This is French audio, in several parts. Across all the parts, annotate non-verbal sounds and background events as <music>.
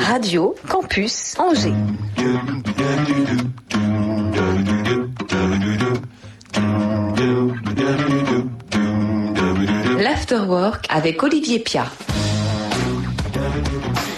Radio Campus Angers. L'Afterwork avec Olivier Pia.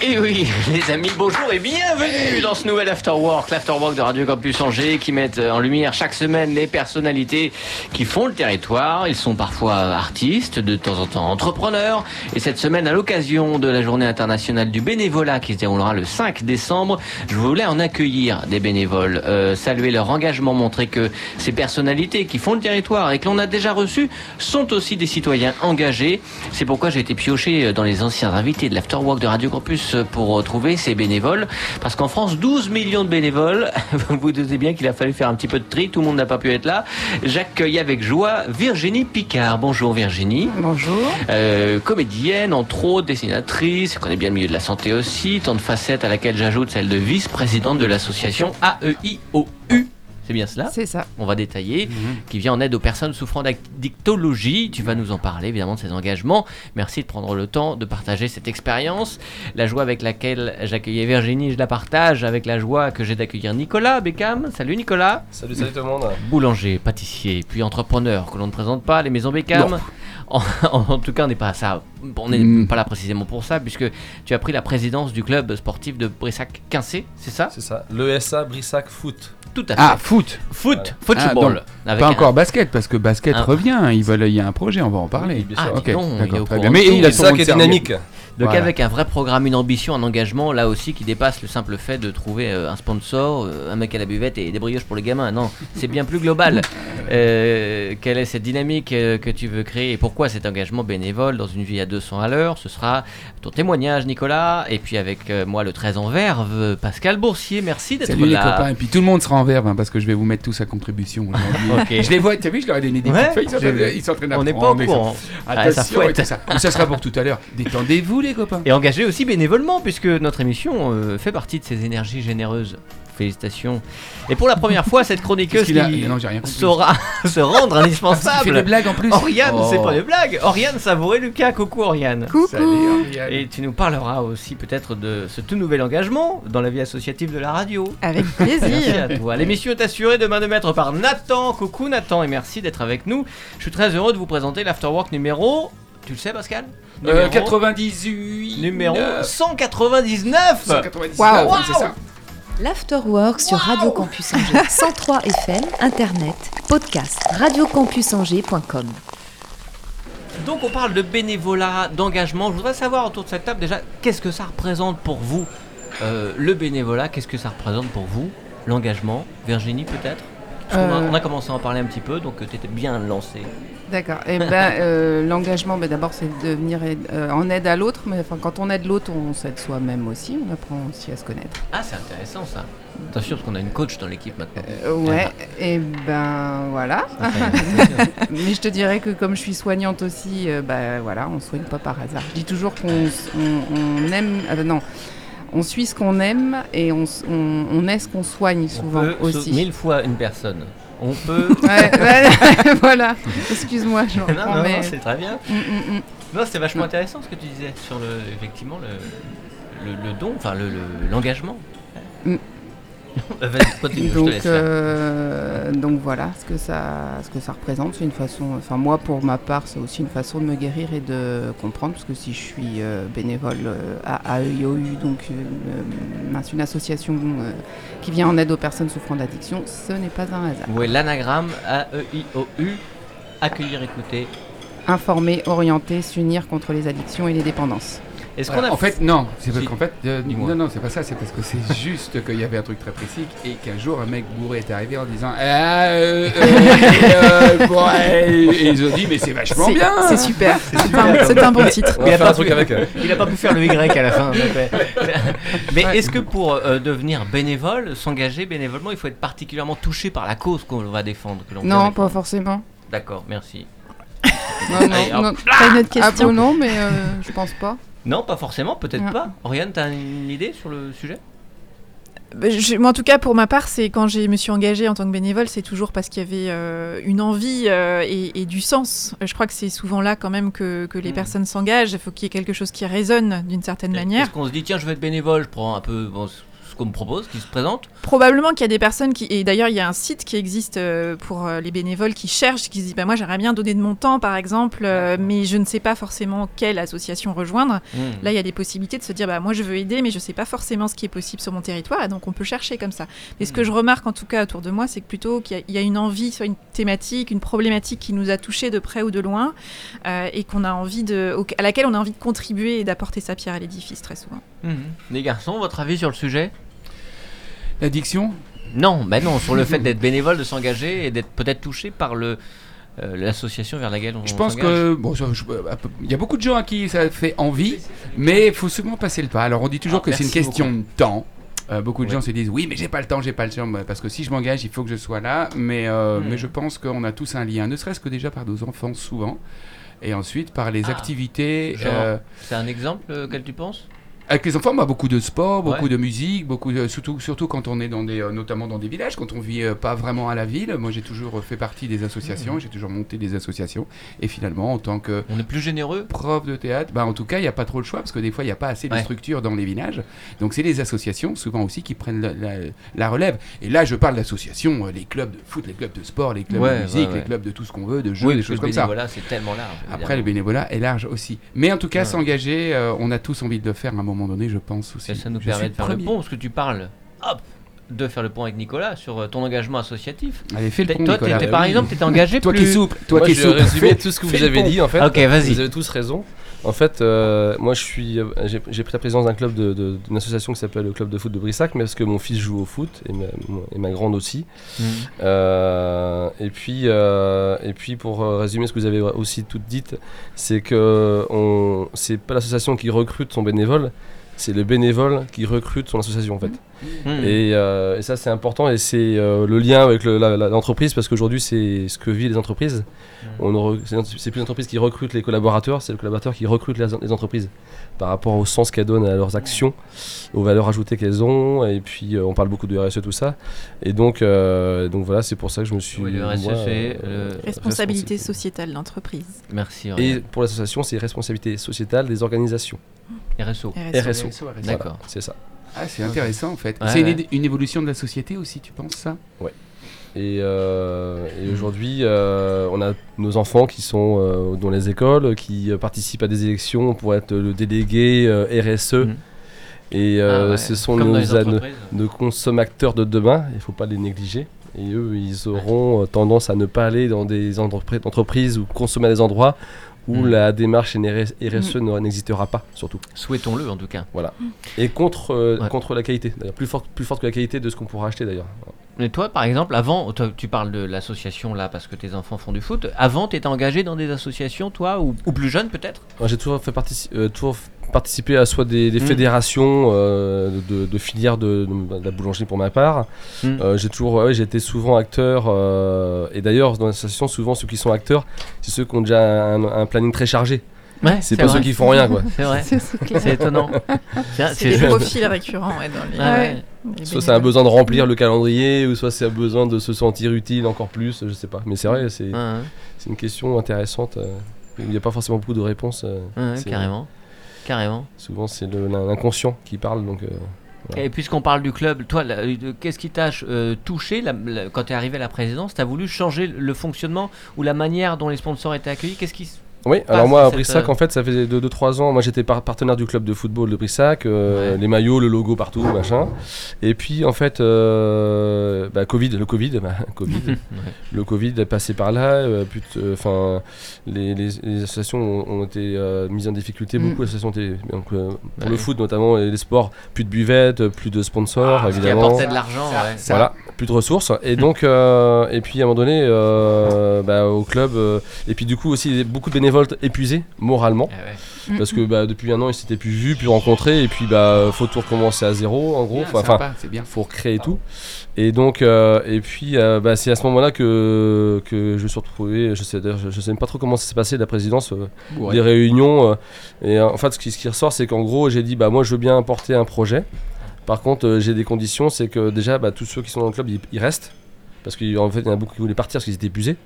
Et oui, les amis, bonjour et bienvenue dans ce nouvel Afterwork, l'Afterwork de Radio Campus Angers, qui met en lumière chaque semaine les personnalités qui font le territoire. Ils sont parfois artistes, de temps en temps entrepreneurs. Et cette semaine, à l'occasion de la journée internationale du bénévolat qui se déroulera le 5 décembre, je voulais en accueillir des bénévoles, euh, saluer leur engagement, montrer que ces personnalités qui font le territoire et que l'on a déjà reçus sont aussi des citoyens engagés. C'est pourquoi j'ai été pioché dans les anciens invités de l'Afterwork de Radio Campus pour retrouver ces bénévoles. Parce qu'en France, 12 millions de bénévoles. Vous <laughs> vous doutez bien qu'il a fallu faire un petit peu de tri. Tout le monde n'a pas pu être là. J'accueille avec joie Virginie Picard. Bonjour Virginie. Bonjour. Euh, comédienne, entre autres, dessinatrice, connaît bien le milieu de la santé aussi. Tant de facettes à laquelle j'ajoute celle de vice-présidente de l'association AEIOU. C'est bien cela C'est ça. On va détailler, qui vient en aide aux personnes souffrant d'addictologie. Tu vas nous en parler, évidemment, de ces engagements. Merci de prendre le temps de partager cette expérience. La joie avec laquelle j'accueillais Virginie, je la partage avec la joie que j'ai d'accueillir Nicolas Beckham. Salut Nicolas. Salut, salut tout le monde. Boulanger, pâtissier, puis entrepreneur, que l'on ne présente pas, les maisons Beckham. En, en, tout cas, on n'est pas à ça. On n'est Mm. pas là précisément pour ça, puisque tu as pris la présidence du club sportif de Brissac-Quincé, c'est ça? C'est ça. L'ESA Brissac Foot. Tout à fait. Ah, foot Foot, Ah, football. donc, avec Pas un- encore basket, parce que basket un- revient, ils veulent, il y a un projet, on va en parler. Oui, bien Ah, ok, il est très bien. de Mais il a ça qui est dynamique. Donc Voilà. avec un vrai programme, une ambition, un engagement, là aussi qui dépasse le simple fait de trouver euh, un sponsor, euh, un mec à la buvette et des brioches pour les gamins. Non, c'est bien plus global. <laughs> Euh, quelle est cette dynamique euh, que tu veux créer et pourquoi cet engagement bénévole dans une vie à 200 à l'heure? Ce sera ton témoignage, Nicolas. Et puis avec euh, moi, le très en verve, Pascal Boursier. Merci d'être Salut les là. copains, et puis tout le monde sera en verbe, hein, parce que je vais vous mettre tous à contribution aujourd'hui. <laughs> Ok. Je les vois, t'as vu, je leur ai donné des Ouais, petites feuilles, ils sont en train On n'est pas au courant. Ah, ça Attention, et fouette. tout ça. Sera pour tout à l'heure. Détendez-vous les copains. Et engagé aussi bénévolement, puisque notre émission euh, fait partie de ces énergies généreuses. Félicitations. Et pour la première fois, cette chroniqueuse qui Non, j'ai rien compris. saura <laughs> se rendre <laughs> Ah, indispensable. des blagues en plus. Oriane, Oh. c'est pas des blagues. Oriane Savouré Lucas, coucou Oriane. Coucou. Salut, Ariane. Et tu nous parleras aussi peut-être de ce tout nouvel engagement dans la vie associative de la radio. Avec <laughs> Merci plaisir. à toi. L'émission est assurée de main de maître par Nathan. Coucou Nathan et merci d'être avec nous. Je suis très heureux de vous présenter l'Afterwork numéro. Tu le sais Pascal? Euh, Numéro- 98. Numéro neuf, 199 199, Waouh. oui, c'est ça. L'Afterwork sur Radio Campus Angers. <laughs> 103 FM, Internet, podcast, radiocampusangers.com. Donc on parle de bénévolat, d'engagement. Je voudrais savoir autour de cette table déjà, qu'est-ce que ça représente pour vous Euh, Le bénévolat, qu'est-ce que ça représente pour vous L'engagement? Virginie peut-être? A- Euh. on a commencé à en parler un petit peu, donc tu étais bien lancé. D'accord. Et ben <laughs> euh, l'engagement, ben, d'abord c'est de venir aide- euh, en aide à l'autre, mais enfin quand on aide l'autre, on s'aide soi-même aussi. On apprend aussi à se connaître. Ah c'est intéressant ça. Attention parce qu'on a une coach dans l'équipe maintenant. Euh, ouais. Et ben voilà. <laughs> Mais je te dirais que comme je suis soignante aussi, euh, bah voilà, on soigne pas par hasard. Je dis toujours qu'on on, on aime, ah, non, on suit ce qu'on aime et on, on, on est ce qu'on soigne on souvent peut sau- aussi. mille fois une personne. On <laughs> peut. Ouais, ouais, <laughs> voilà. Excuse-moi, non, non, mais- non, c'est très bien. Mm, mm, mm. Non, c'était vachement intéressant ce que tu disais sur le, effectivement, le, le, le don, enfin le- le- l'engagement. Vas-y, continue, je te Donc, laisse faire. euh, donc voilà ce que ça, ce que ça représente. C'est une façon, enfin moi pour ma part, c'est aussi une façon de me guérir et de comprendre, parce que si je suis euh, bénévole euh, à AEIOU, donc une, euh, une association euh, qui vient en aide aux personnes souffrant d'addiction, ce n'est pas un hasard. Ouais, l'anagramme? A-E-I-O-U, accueillir, écouter. Informer, orienter, s'unir contre les addictions et les dépendances. Est-ce qu'on a En fait, non, c'est parce qu'en fait, euh, non, non, c'est pas ça, c'est parce que c'est <laughs> juste qu'il y avait un truc très précis et qu'un jour un mec bourré est arrivé en disant Ah, euh, euh, <laughs> euh, bon, euh, et ils ont dit, mais c'est vachement C'est- bien C'est super. C'est un, bon titre. Il a pas un truc pu- avec. euh, Il a pas pu faire le Y à la fin. <laughs> Mais est-ce que pour euh, devenir bénévole, s'engager bénévolement, il faut être particulièrement touché par la cause qu'on va défendre Non, pas forcément. D'accord, merci. Non, non, non. T'as une autre Ah question bon, non, mais euh, je pense pas. Non, pas forcément, peut-être pas. Oriane, t'as une idée sur le sujet? Bah, je- moi, en tout cas, pour ma part, c'est quand je me suis engagée en tant que bénévole, c'est toujours parce qu'il y avait euh, une envie euh, et, et du sens. Je crois que c'est souvent là quand même que, que les Mm. personnes s'engagent. Il faut qu'il y ait quelque chose qui résonne d'une certaine manière. Est-ce qu'on se dit, tiens, je vais être bénévole, je prends un peu bon, ce qu'on me propose, qui se présente Probablement qu'il y a des personnes qui. Et d'ailleurs, il y a un site qui existe euh, pour euh, les bénévoles qui cherchent, qui se disent bah, Moi, j'aimerais bien donner de mon temps, par exemple, euh, mais je ne sais pas forcément quelle association rejoindre. Hmm. Là, il y a des possibilités de se dire bah, Moi, je veux aider, mais je ne sais pas forcément ce qui est possible sur mon territoire. Et donc, on peut chercher comme ça. Mais ce que je remarque, en tout cas, autour de moi, c'est que plutôt qu'il y, a- il y a une envie, soit une thématique, une problématique qui nous a touchés de près ou de loin, euh, et qu'on a envie de, au- à laquelle on a envie de contribuer et d'apporter sa pierre à l'édifice, très souvent. Mhm. Les garçons, votre avis sur le sujet? L'addiction Non, bah non, sur le fait d'être bénévole, de s'engager et d'être peut-être touché par le euh, l'association vers laquelle on Je pense que bon, peu- il y a beaucoup de gens à qui ça fait envie, mais il faut souvent passer le pas. Alors on dit toujours Ah, que c'est une question de temps. Euh, beaucoup de gens se disent oui mais j'ai pas le temps, j'ai pas le temps parce que si je m'engage il faut que je sois là mais, euh, Hmm. mais je pense qu'on a tous un lien ne serait-ce que déjà par nos enfants souvent et ensuite par les Ah. activités euh, C'est un exemple euh, auquel tu penses? Avec les enfants bah, beaucoup de sport beaucoup Ouais. de musique beaucoup de, surtout surtout quand on est dans des euh, notamment dans des villages quand on vit euh, pas vraiment à la ville moi j'ai toujours fait partie des associations j'ai toujours monté des associations et finalement en tant que On est plus généreux prof de théâtre, bah en tout cas, il n'y a pas trop le choix parce que des fois, il n'y a pas assez de Ouais. structures dans les villages. Donc, c'est les associations, souvent aussi, qui prennent la, la- la relève. Et là, je parle d'associations, euh, les clubs de foot, les clubs de sport, les clubs Ouais, de musique, les clubs de tout ce qu'on veut, de jeux, Oui, des choses le comme ça. bénévolat, c'est tellement large. Après, le bénévolat est large aussi. Mais en tout cas, s'engager, euh, on a tous envie de le faire à un moment donné, je pense aussi. Ça, ça nous Je permet de faire le premier. pont, parce que tu parles, hop, de faire le pont avec Nicolas sur euh, ton engagement associatif. Allez, fais le pont, Toi, Nicolas. t'étais- par Oui. exemple, t'étais <laughs> engagé Toi plus... qui souple, toi Moi, qui je vais souple. tout ce que vous le avez dit en fait. Ok, vas-y. Vous avez tous raison. En fait, euh, moi, je suis, j'ai pris la présidence d'un club, d'une association qui s'appelle le club de foot de Brissac, mais parce que mon fils joue au foot et ma, mon- et ma grande aussi. Mhm. Euh, et puis, euh, et puis pour résumer ce que vous avez aussi tout dit, c'est que on, c'est pas l'association qui recrute son bénévole, c'est le bénévole qui recrute son association en fait. Et, euh, et ça c'est important et c'est euh, le lien avec le- l'entreprise parce qu'aujourd'hui c'est ce que vivent les entreprises. Re- c'est plus l'entreprise qui recrute les collaborateurs, c'est le collaborateur qui recrute les, les entreprises par rapport au sens qu'elles donnent à leurs actions, aux valeurs ajoutées qu'elles ont. Et puis euh, on parle beaucoup de RSE tout ça. Et donc, euh, donc voilà, c'est pour ça que je me suis. Oui, le RSE, moi, euh, le- Responsabilité responsa- sociétale d'entreprise. Merci. Et pour l'association, c'est responsabilité sociétale des organisations. RSO. RSE. RSO. RSO. D'accord. C'est ça. Ah, c'est intéressant en fait. Ouais, c'est une, ouais. évolution de la société aussi, tu penses ça? Et, euh, et aujourd'hui, euh, on a nos enfants qui sont euh, dans les écoles, qui participent à des élections pour être le délégué euh, RSE. Mhm. Et Ah ouais, ce sont nos, nos, consommateurs de demain, il ne faut pas les négliger. Et eux, ils auront tendance à ne pas aller dans des entreprises, entreprises ou consommer à des endroits où Mhm. la démarche RSE ne- n'existera pas, surtout. Souhaitons-le en tout cas. Et contre, euh, Ouais. contre la qualité, d'ailleurs, plus forte, plus forte que la qualité de ce qu'on pourra acheter d'ailleurs. Mais toi, par exemple, avant, toi, tu parles de l'association là parce que tes enfants font du foot. Avant, tu étais engagé dans des associations, toi, ou, ou plus jeune peut-être? Moi, J'ai toujours fait partici- euh, toujours f- participer à soit des, des Mhm. fédérations euh, de, de filières de, de la boulangerie pour ma part. Mhm. Euh, j'ai toujours, ouais, été souvent acteur. euh, et d'ailleurs, dans l'association, souvent ceux qui sont acteurs, c'est ceux qui ont déjà un, un planning très chargé. Ouais, C'est pas vrai. ceux qui font rien, quoi. <laughs> C'est vrai. <laughs> C'est étonnant. C'est des profils récurrents ouais, dans les. Ouais, ouais. Soit c'est un bénévoles. besoin de remplir le calendrier, ou soit c'est un besoin de se sentir utile encore plus, je sais pas. Mais c'est vrai, c'est ouais. c'est une question intéressante. euh, Il n'y a pas forcément beaucoup de réponses. Ouais, c'est- carrément. Carrément. Souvent, c'est l'inconscient qui parle, donc. euh. Et puisqu'on parle du club, toi, qu'est-ce qui t'a euh, touché la- la- quand tu es arrivé à la présidence Tu as voulu changer le fonctionnement ou la manière dont les sponsors étaient accueillis? Qu'est-ce qui. Oui, alors moi à Brissac, euh, en fait, ça fait 2-3 ans. Moi j'étais par- partenaire du club de football de Brissac, euh, Ouais. les maillots, le logo partout, machin. Et puis en fait, euh, bah, Covid, le Covid, bah, <laughs> Covid, <laughs> Ouais. le Covid est passé par là. euh, de- Enfin, les, les- les associations ont, ont été euh, mises en difficulté. Mm. Beaucoup d'associations ont été. donc, euh, pour Ouais. le foot notamment et les sports, plus de buvettes, plus de sponsors, Ah, Ce qui évidemment. apportait de l'argent, ouais. Ça- Voilà, plus de ressources. Et donc, euh, et puis à un moment donné, euh, bah, au club, euh, et puis du coup aussi beaucoup de bénévoles épuisés moralement, Ah ouais. Parce que bah, depuis un an ils s'étaient plus vus, plus rencontrés, et puis bah faut tout recommencer à zéro en gros. Bien, Enfin, sympa, bien. faut recréer tout. Et donc, et puis bah, c'est à ce moment-là que, que je me suis retrouvé. Je sais, je, je sais même pas trop comment ça s'est passé la présidence, des réunions. et en fait, ce qui, ce qui ressort, c'est qu'en gros, j'ai dit bah moi je veux bien porter un projet. Par contre, euh, j'ai des conditions, c'est que déjà, bah, tous ceux qui sont dans le club, ils, ils restent. Parce qu'en fait, il y en a beaucoup qui voulaient partir parce qu'ils étaient épuisés.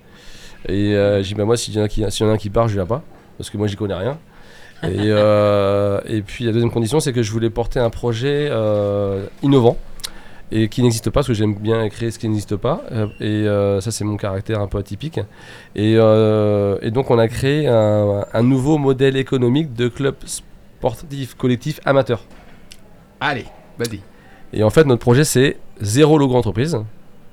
Et euh, j'ai dit, bah, moi, s'il y, en a qui- s'il y en a un qui part, je viens pas. Parce que moi, j'y connais rien. Et, <laughs> euh, et puis, la deuxième condition, c'est que je voulais porter un projet innovant et qui n'existe pas, parce que j'aime bien créer ce qui n'existe pas. Et ça, c'est mon caractère un peu atypique. Et, et donc, on a créé un, un nouveau modèle économique de club sportif collectif amateur. Allez, vas-y. Et en fait, notre projet, c'est zéro logo entreprise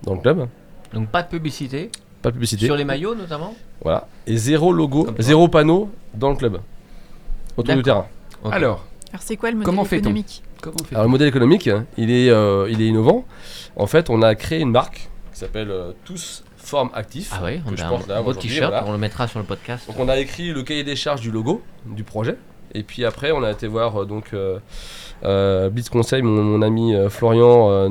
dans le club, Donc pas de publicité, pas de publicité. sur les maillots notamment Voilà. Et zéro logo, Comme zéro panneau dans le club, autour du terrain. Alors, Alors c'est quoi le modèle Comment économique comment on fait Alors, le modèle économique, il est, euh, il est innovant. En fait, on a créé une marque qui s'appelle euh, Tous Formes Actifs. Ah oui, on je a un beau t-shirt, voilà. on le mettra sur le podcast. Donc on a écrit le cahier des charges du logo du projet. Et puis après, on a été voir euh, donc euh, euh, Blitz Conseil, mon, mon ami euh, Florian, euh,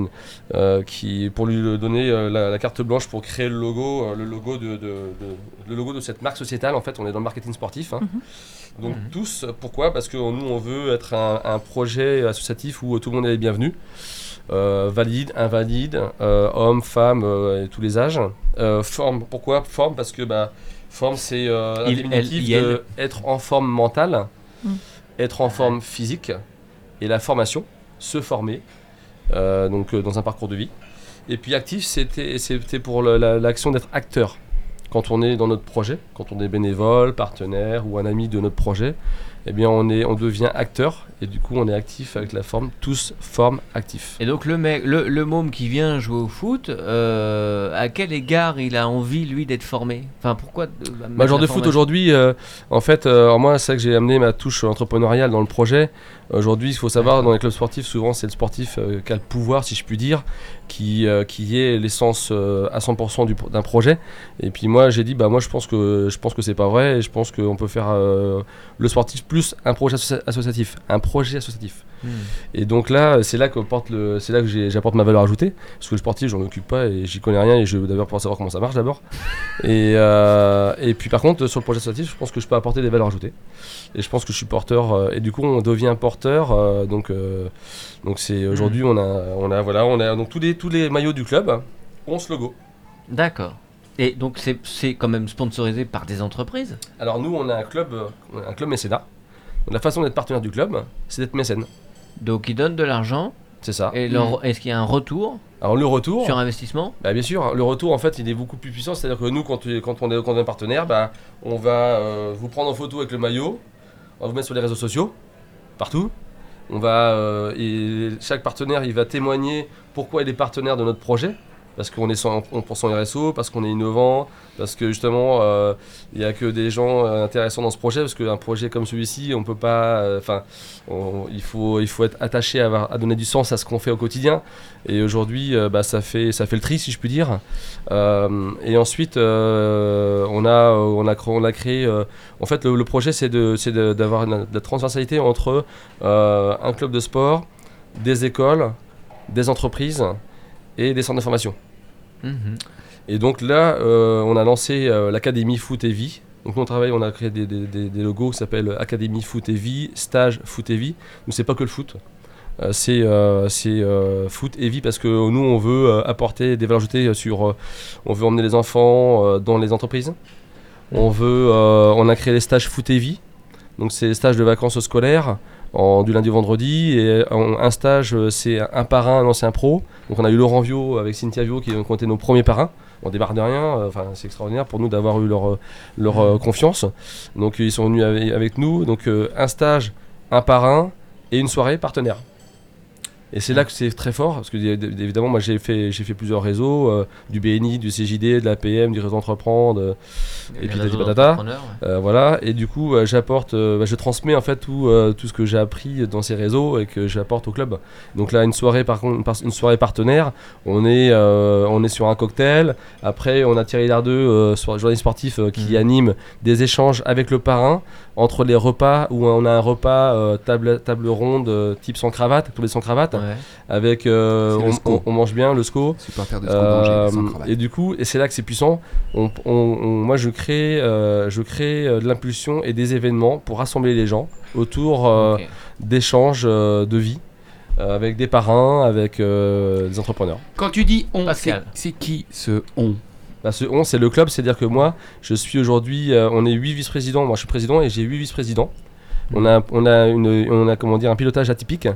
euh, qui pour lui donner euh, la, la carte blanche pour créer le logo, euh, le logo de, de- de- le logo de cette marque sociétale. En fait, on est dans le marketing sportif. hein. Donc Mhm. tous, pourquoi? Parce que nous, on veut être un, un projet associatif où tout le monde est bienvenu. Euh, valide, invalide, euh, hommes, femmes euh, et tous les âges. Euh, forme, pourquoi? Forme parce que bah, forme c'est euh, un Il, diminutif de être en forme mentale. Être en forme physique et la formation, se former, euh, donc euh, dans un parcours de vie. Et puis actif, c'était c'était pour la- l'action d'être acteur. Quand on est dans notre projet, quand on est bénévole, partenaire ou un ami de notre projet, eh bien on, est, on devient acteur et du coup on est actif avec la forme, tous forme actif. Et donc le mec, le, le môme qui vient jouer au foot, euh, à quel égard il a envie lui d'être formé? Enfin pourquoi Ma mettre genre de foot aujourd'hui, euh, en fait, euh, moi c'est que j'ai amené ma touche entrepreneuriale dans le projet. Aujourd'hui, il faut savoir, dans les clubs sportifs, souvent c'est le sportif euh, qui a le pouvoir, si je puis dire, qui, euh, qui est l'essence euh, à 100% du- d'un projet. Et puis moi j'ai dit, bah moi je pense que je pense que c'est pas vrai et je pense qu'on peut faire le sportif plus un projet associa- associatif, un projet associatif. Et donc là, c'est là que porte le, c'est là que j'ai- j'apporte ma valeur ajoutée, parce que le sportif, j'en occupe pas et j'y connais rien et je veux d'abord pour savoir comment ça marche d'abord. <laughs> et, euh, et puis par contre, sur le projet associatif, je pense que je peux apporter des valeurs ajoutées. Et je pense que je suis porteur. euh, et du coup, on devient porteur. euh, donc, donc c'est aujourd'hui, on a, on a, voilà, on a donc tous les tous les maillots du club ont ce logo. D'accord. Et donc c'est quand même sponsorisé par des entreprises? Alors nous, on a un club, on a un club mécénat. Donc, la façon d'être partenaire du club, c'est d'être mécène. Donc ils donnent de l'argent C'est ça. et leur- est-ce qu'il y a un retour Alors le retour. sur investissement Bah, bien sûr, le retour en fait il est beaucoup plus puissant, c'est-à-dire que nous quand, on est quand on est un partenaire, bah, on va euh, vous prendre en photo avec le maillot, on va vous mettre sur les réseaux sociaux, partout. On va, euh, et chaque partenaire il va témoigner pourquoi il est partenaire de notre projet, parce qu'on est sans, on pense en RSO, parce qu'on est innovant, parce que justement euh, il n'y a que des gens euh, intéressants dans ce projet, parce qu'un projet comme celui-ci on peut pas, euh, enfin il, faut, il faut être attaché à, donner du sens à ce qu'on fait au quotidien. Et aujourd'hui, euh, bah, ça, fait, ça fait le tri, si je puis dire. Euh, et ensuite, euh, on, a, on, a, créé. euh, en fait, le, projet, c'est de- de- d'avoir une- de la transversalité entre euh, un club de sport, des écoles, des entreprises et des centres de formation. Mhm. Et donc là, euh, on a lancé euh, l'Académie Foot et Vie. Donc nous, on travaille, on a créé des, des- des- des logos qui s'appellent Académie Foot et Vie, Stage Foot et Vie. Donc c'est pas que le foot. Euh, c'est euh, c'est, foot et vie parce que nous on veut apporter des valeurs ajoutées sur on veut emmener les enfants dans les entreprises on veut on a créé les stages foot et vie donc c'est des stages de vacances scolaires du lundi au vendredi et en- un stage euh, c'est un parrain un ancien pro. Donc on a eu Laurent Vio avec Cynthia Vio qui ont été nos premiers parrains. On démarre de rien euh, enfin c'est extraordinaire pour nous d'avoir eu leur, euh, euh, confiance. Donc ils sont venus avec, avec nous. Donc euh, un stage un parrain et une soirée partenaire et c'est là que c'est très fort, parce que évidemment, moi j'ai fait, j'ai fait plusieurs réseaux, euh, du BNI, du CJD, de l'APM, du réseau Entreprendre, euh, Et puis patata. ouais. euh, voilà. Et du coup, euh, j'apporte, bah, je transmets en fait tout, tout ce que j'ai appris dans ces réseaux et que j'apporte au club. Donc là, une soirée par contre, une soirée partenaire, on est, on est sur un cocktail. Après, on a Thierry Lardeux, journaliste sportif, qui Mhm. anime des échanges avec le parrain entre les repas où on a un repas table, table ronde type sans cravate, tous les sans cravate, Ouais. Avec euh, on, SCO. on- on mange bien le SCO. Supporter de ce Euh, et du coup, et c'est là que c'est puissant. On, on- on- moi, je crée, euh, je crée de l'impulsion et des événements pour rassembler les gens autour euh, d'échanges euh, de vie. euh, avec des parrains, avec euh, des entrepreneurs. Quand tu dis on, c'est qui ce on? Bah, ce on, c'est le club, c'est-à-dire que moi, je suis aujourd'hui, euh, on est 8 vice-présidents, moi je suis président et j'ai 8 vice-présidents. On a, un pilotage atypique.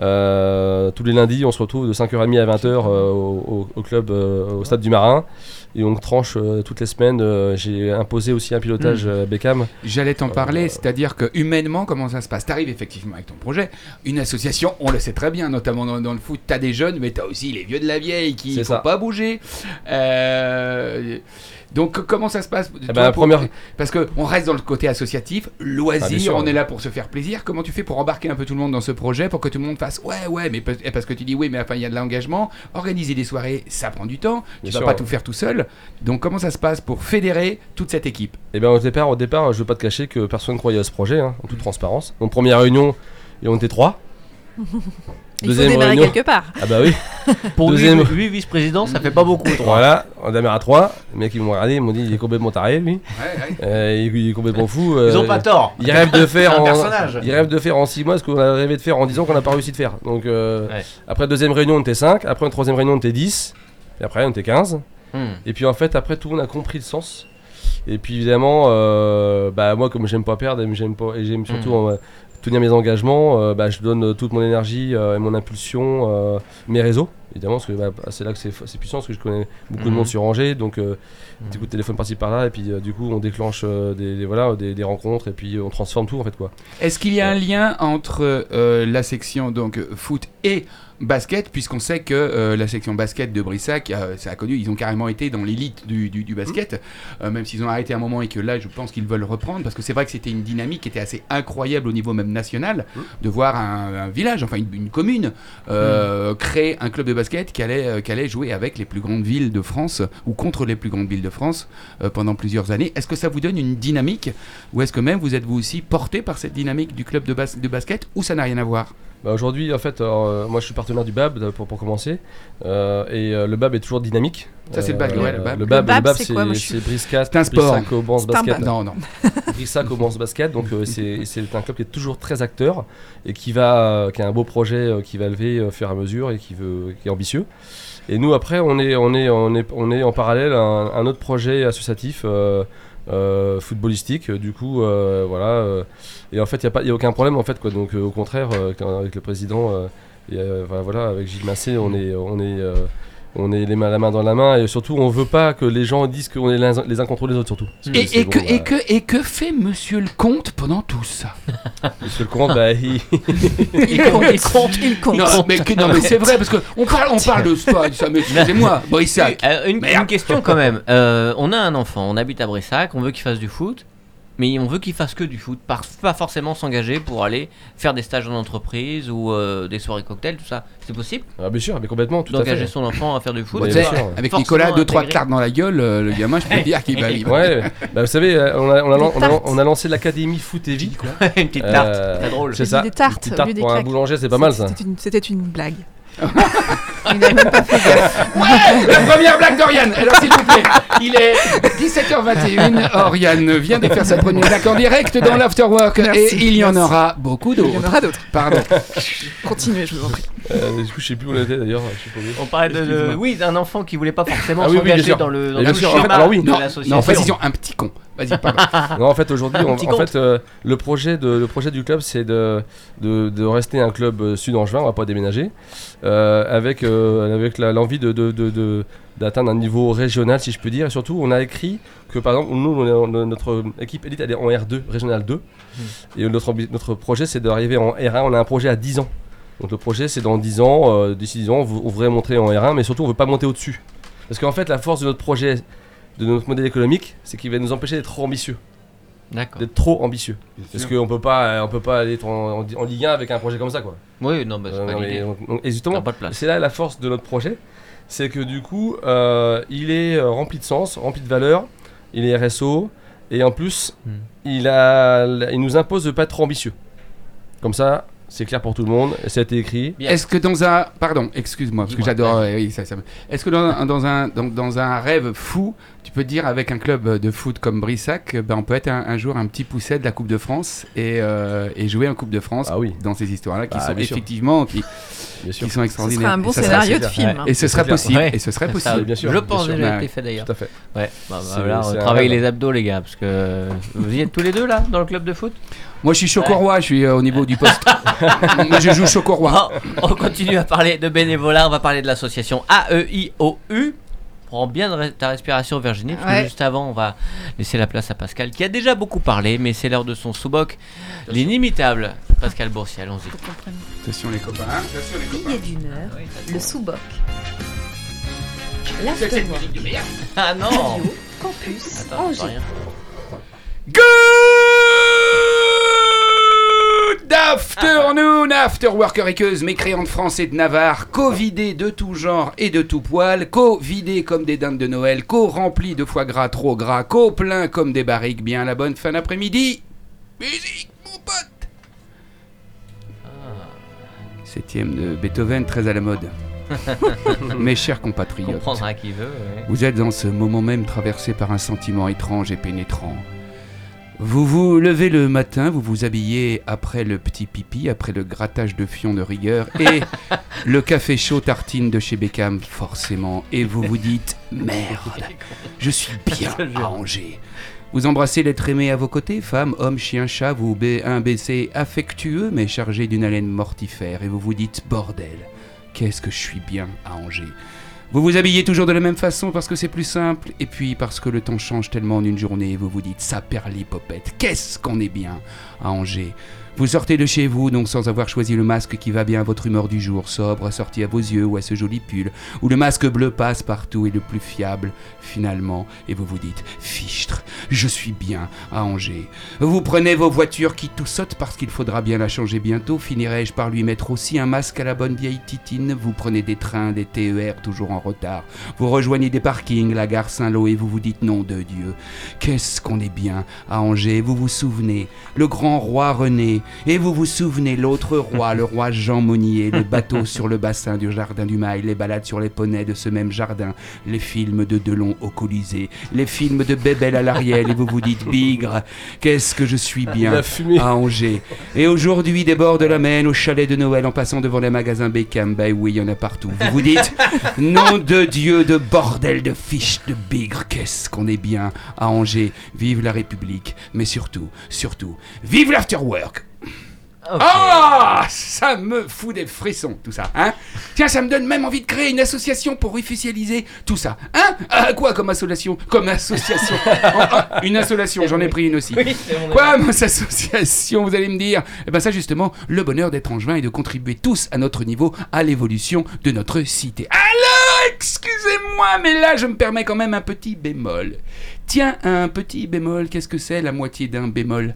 Euh, tous les lundis, on se retrouve de 5h30 à 20h euh, au club, euh, au stade du Marin. Et on tranche euh, toutes les semaines. Euh, j'ai imposé aussi un pilotage euh, Beckham. J'allais t'en parler, c'est-à-dire que humainement, comment ça se passe? T'arrives effectivement avec ton projet, une association, on le sait très bien, notamment dans, dans le foot, t'as des jeunes, mais t'as aussi les vieux de la vieille qui ne pas bouger. Euh, donc comment ça se passe? Toi, ben, pour- première- Parce que on reste dans le côté associatif, Ah, loisir, sûr, on est là pour se faire plaisir. Comment tu fais pour embarquer un peu tout le monde dans ce projet, pour que tout le monde fasse ouais, ouais, mais parce que tu dis oui, mais enfin il y a de l'engagement. Organiser des soirées, ça prend du temps. Tu Bien vas sûr, pas ouais. tout faire tout seul. Donc comment ça se passe pour fédérer toute cette équipe? Et bien au départ, au départ, je veux pas te cacher que personne croyait à ce projet, hein, en toute transparence. Donc première réunion, et on était trois. <laughs> Il faut Deuxième démarrer réunion. quelque part. Ah bah oui. <laughs> Pour Deuxième- 8 vice-présidents, ça fait pas beaucoup. <laughs> trois. Voilà, on démarre à trois. Les mecs ils m'ont regardé, ils m'ont dit il est complètement taré lui. Ouais, ouais. Euh, il, est complètement fou. Ils ont euh, pas tort. Il rêve de faire en, personnage. il rêve de faire en 6 mois ce qu'on a rêvé de faire en 10 ans qu'on n'a pas réussi de faire. Donc euh, Ouais. après deuxième réunion on était 5, après une troisième réunion on était 10, et après on était 15. Hmm. Et puis en fait après tout le monde a compris le sens. Et puis évidemment, euh, bah moi comme j'aime pas perdre et j'aime pas et j'aime surtout Mhm. euh, tenir mes engagements, euh, bah, je donne toute mon énergie et mon impulsion, mes réseaux. Évidemment, parce que bah, c'est là que c'est puissant, parce que je connais beaucoup de Mhm. monde sur Angers, donc euh, Mhm. du coup téléphone par-ci par-là, et puis euh, du coup on déclenche euh, des, des- voilà, des, des rencontres, et puis on transforme tout en fait quoi. Est-ce qu'il y a un lien entre euh, la section donc foot et basket, puisqu'on sait que euh, la section basket de Brissac, euh, ça a connu, ils ont carrément été dans l'élite du, du- du basket, euh, même s'ils ont arrêté un moment et que là, je pense qu'ils veulent reprendre, parce que c'est vrai que c'était une dynamique qui était assez incroyable au niveau même national, de voir un, un village, enfin une, une commune, créer un club de basket qui allait, euh, jouer avec les plus grandes villes de France ou contre les plus grandes villes de France euh, pendant plusieurs années. Est-ce que ça vous donne une dynamique ou est-ce que même vous êtes vous aussi porté par cette dynamique du club de basket ou ça n'a rien à voir? Bah, Aujourd'hui, en fait, euh, moi je suis partenaire du BAB pour, pour commencer, euh, et euh, le BAB est toujours dynamique. Ça, c'est le BAB, ouais, le BAB. Le BAB, c'est quoi Moi, je suis- c'est Briscat, C'est un sport. Brissac au Basket. Non, non. <laughs> Brissac au Basket, donc euh, c'est c'est un club qui est toujours très acteur et qui va, euh, qui a un beau projet euh, qui va lever euh, au fur et à mesure et qui veut, qui est ambitieux. Et nous après, on est, on est, on est, on est en parallèle un, un autre projet associatif. euh, euh, footballistique du coup euh, voilà euh, et en fait il n'y a pas y a aucun problème en fait quoi. Donc euh, au contraire euh, avec le président euh, et, euh, voilà, avec Gilles Massé on est on est euh, on est les mains la main dans la main et surtout on veut pas que les gens disent qu'on est les uns, les uns contre les autres surtout. Parce Et, c'est et bon, que, bah, et, que, et que fait monsieur le comte pendant tout ça? <laughs> Monsieur le comte, bah, il- <laughs> Il compte, il compte, il compte. Non, mais, que- non, mais c'est vrai, parce qu'on parle, on parle de sport, ça, mais <laughs> excusez-moi, Brissac. Euh, une question quand même. Euh, on a un enfant, on habite à Brissac, on veut qu'il fasse du foot, mais on veut qu'il fasse que du foot, pas, pas forcément s'engager pour aller faire des stages en entreprise ou euh, des soirées cocktails, tout ça. C'est possible Ah, bien sûr, mais complètement, tout à fait. d'engager son enfant à faire du foot Ouais, bien sûr. avec Nicolas, deux, trois cartes dans la gueule, euh, le gamin, je peux dire qu'il va. <laughs> va- Ouais, bah, vous savez, euh, on a, on a, Des on a- tartes. on a lancé l'académie Foot et Vie. Une petite tarte, Euh, très drôle. C'est ça. des tartes, Une petite au tarte lieu des pour un boulanger, c'est pas mal ça. C'était une, c'était une blague. Il même pas fait gaffe. Ouais, la première blague d'Oriane. Alors, s'il vous plaît, il est 17h21. Oriane vient de faire sa première blague en direct dans l'Afterwork. Et il y en merci. aura beaucoup Il y en d'autres. aura d'autres. Pardon. Continuez, je vous en prie. Euh, du coup, je sais plus où on était d'ailleurs. On parlait de, oui, d'un enfant qui voulait pas forcément Ah oui, s'engager dans le, dans Bien le schéma fait, alors oui. de Non, l'association. non, précision, un petit con. Vas-y. <laughs> Non, en fait, aujourd'hui, en fait, euh, le, projet de, le projet du club, c'est de, de, de rester un club euh, sud-angevin, on va pas déménager, euh, avec, euh, avec l'envie de, d'atteindre un niveau régional, si je peux dire. Et surtout, on a écrit que, par exemple, nous, on notre équipe élite, elle est en R2, régional 2. Et notre, notre projet, c'est d'arriver en R1. On a un projet à 10 ans. Donc le projet, c'est dans 10 ans, euh, d'ici 10 ans, on voudrait monter en R1, mais surtout, on veut pas monter au-dessus. Parce qu'en fait, la force de notre projet, de notre modèle économique, c'est qu'il va nous empêcher d'être trop ambitieux D'accord. d'être trop ambitieux. Parce qu'on peut pas, on peut pas aller en, en, en Ligue 1 avec un projet comme ça, quoi. Oui, non, bah, c'est Euh, pas l'idée. et justement, pas de place. c'est là la force de notre projet, c'est que du coup, euh, il est euh, rempli de sens, rempli de valeur, il est RSO, et en plus, Hmm. il, a, il nous impose de pas être trop ambitieux. Comme ça, c'est clair pour tout le monde, ça a été écrit. Bien. Est-ce que dans un. Pardon, excuse-moi, parce que j'adore. euh, oui, ça, ça Est-ce que dans, un- dans, un, dans, dans un rêve fou, tu peux te dire avec un club de foot comme Brissac, ben, on peut être un, un jour un petit pousset de la Coupe de France et, euh, et jouer en Coupe de France Ah oui. dans ces histoires-là qui Ah, sont effectivement qui, <laughs> sont Ce extraordinaires. serait un bon scénario de film. hein. Et ce serait possible. Ouais. Et ce serait Ça, possible. bien sûr, je pense déjà Ouais. été fait d'ailleurs. Tout à fait. Ouais, bah, bah, travaillez rêve. les abdos, les gars, parce que vous y êtes tous les deux là dans le club de foot? Moi, je suis Chocorrois, je suis euh, au niveau du poste. <laughs> Moi, je joue Chocorrois. Oh, on continue à parler de bénévolat, on va parler de l'association AEIOU. Prends bien ta respiration Virginie, parce que juste avant on va laisser la place à Pascal qui a déjà beaucoup parlé, mais c'est l'heure de son sous-boc, l'inimitable Pascal Boursier, allons-y. Attention les copains. hein. Attention les copains. Billet d'une heure, le sous-boc. Ah non Radio Campus Angers. rien. Good afternoon, afterworker équeuse, mécréants de France et de Navarre, covidés de tout genre et de tout poil, covidés comme des dindes de Noël, co-remplis de foie gras trop gras, co-pleins comme des barriques, bien la bonne fin d'après-midi. Musique, mon pote Septième de Beethoven, très à la mode. <laughs> Mes chers compatriotes. Comprendra qui veut. ouais. Vous êtes en ce moment même traversé par un sentiment étrange et pénétrant. Vous vous levez le matin, vous vous habillez après le petit pipi, après le grattage de fion de rigueur et <laughs> le café chaud tartine de chez Beckham, forcément. Et vous vous dites Merde, je suis bien à Angers. Vous embrassez l'être aimé à vos côtés, femme, homme, chien, chat, vous un baiser affectueux mais chargé d'une haleine mortifère, et vous vous dites Bordel, qu'est-ce que je suis bien à Angers. Vous vous habillez toujours de la même façon parce que c'est plus simple, et puis parce que le temps change tellement en une journée, vous vous dites ça perlipopette, qu'est-ce qu'on est bien à Angers. Vous sortez de chez vous donc sans avoir choisi le masque qui va bien à votre humeur du jour, sobre, assorti à vos yeux ou à ce joli pull, où le masque bleu passe partout et le plus fiable finalement, et vous vous dites fichtre, je suis bien à Angers. Vous prenez vos voitures qui tout sautent parce qu'il faudra bien la changer bientôt, finirai-je par lui mettre aussi un masque à la bonne vieille titine, vous prenez des trains, des TER toujours en retard, vous rejoignez des parkings, la gare Saint-Lô et vous vous dites nom de Dieu, qu'est-ce qu'on est bien à Angers, vous vous souvenez, le grand roi René, et vous vous souvenez l'autre roi, le roi Jean Monnier, les <laughs> bateaux sur le bassin du jardin du Mail, les balades sur les poneys de ce même jardin, les films de Delon au Colisée, les films de Bébel à l'Ariel, et vous vous dites bigre, qu'est-ce que je suis bien à Angers. Et aujourd'hui, des bords de la Maine au chalet de Noël en passant devant les magasins Beckham, ben oui, il y en a partout. Vous vous dites, nom de Dieu, de bordel, de fiche, de bigre, qu'est-ce qu'on est bien à Angers. Vive la République, mais surtout, surtout, vive l'afterwork Ah, ça me fout des frissons, tout ça, hein Tiens, ça me donne même envie de créer une association pour officialiser tout ça, hein Ah, Quoi comme association Comme association Ah, <laughs> Une association, j'en ai pris une aussi. Oui, Quoi, mon association, vous allez me dire? Eh ben ça, justement, le bonheur d'être angevin et de contribuer tous à notre niveau à l'évolution de notre cité. Alors, excusez-moi, mais là, je me permets quand même un petit bémol. Tiens, un petit bémol, qu'est-ce que c'est la moitié d'un bémol?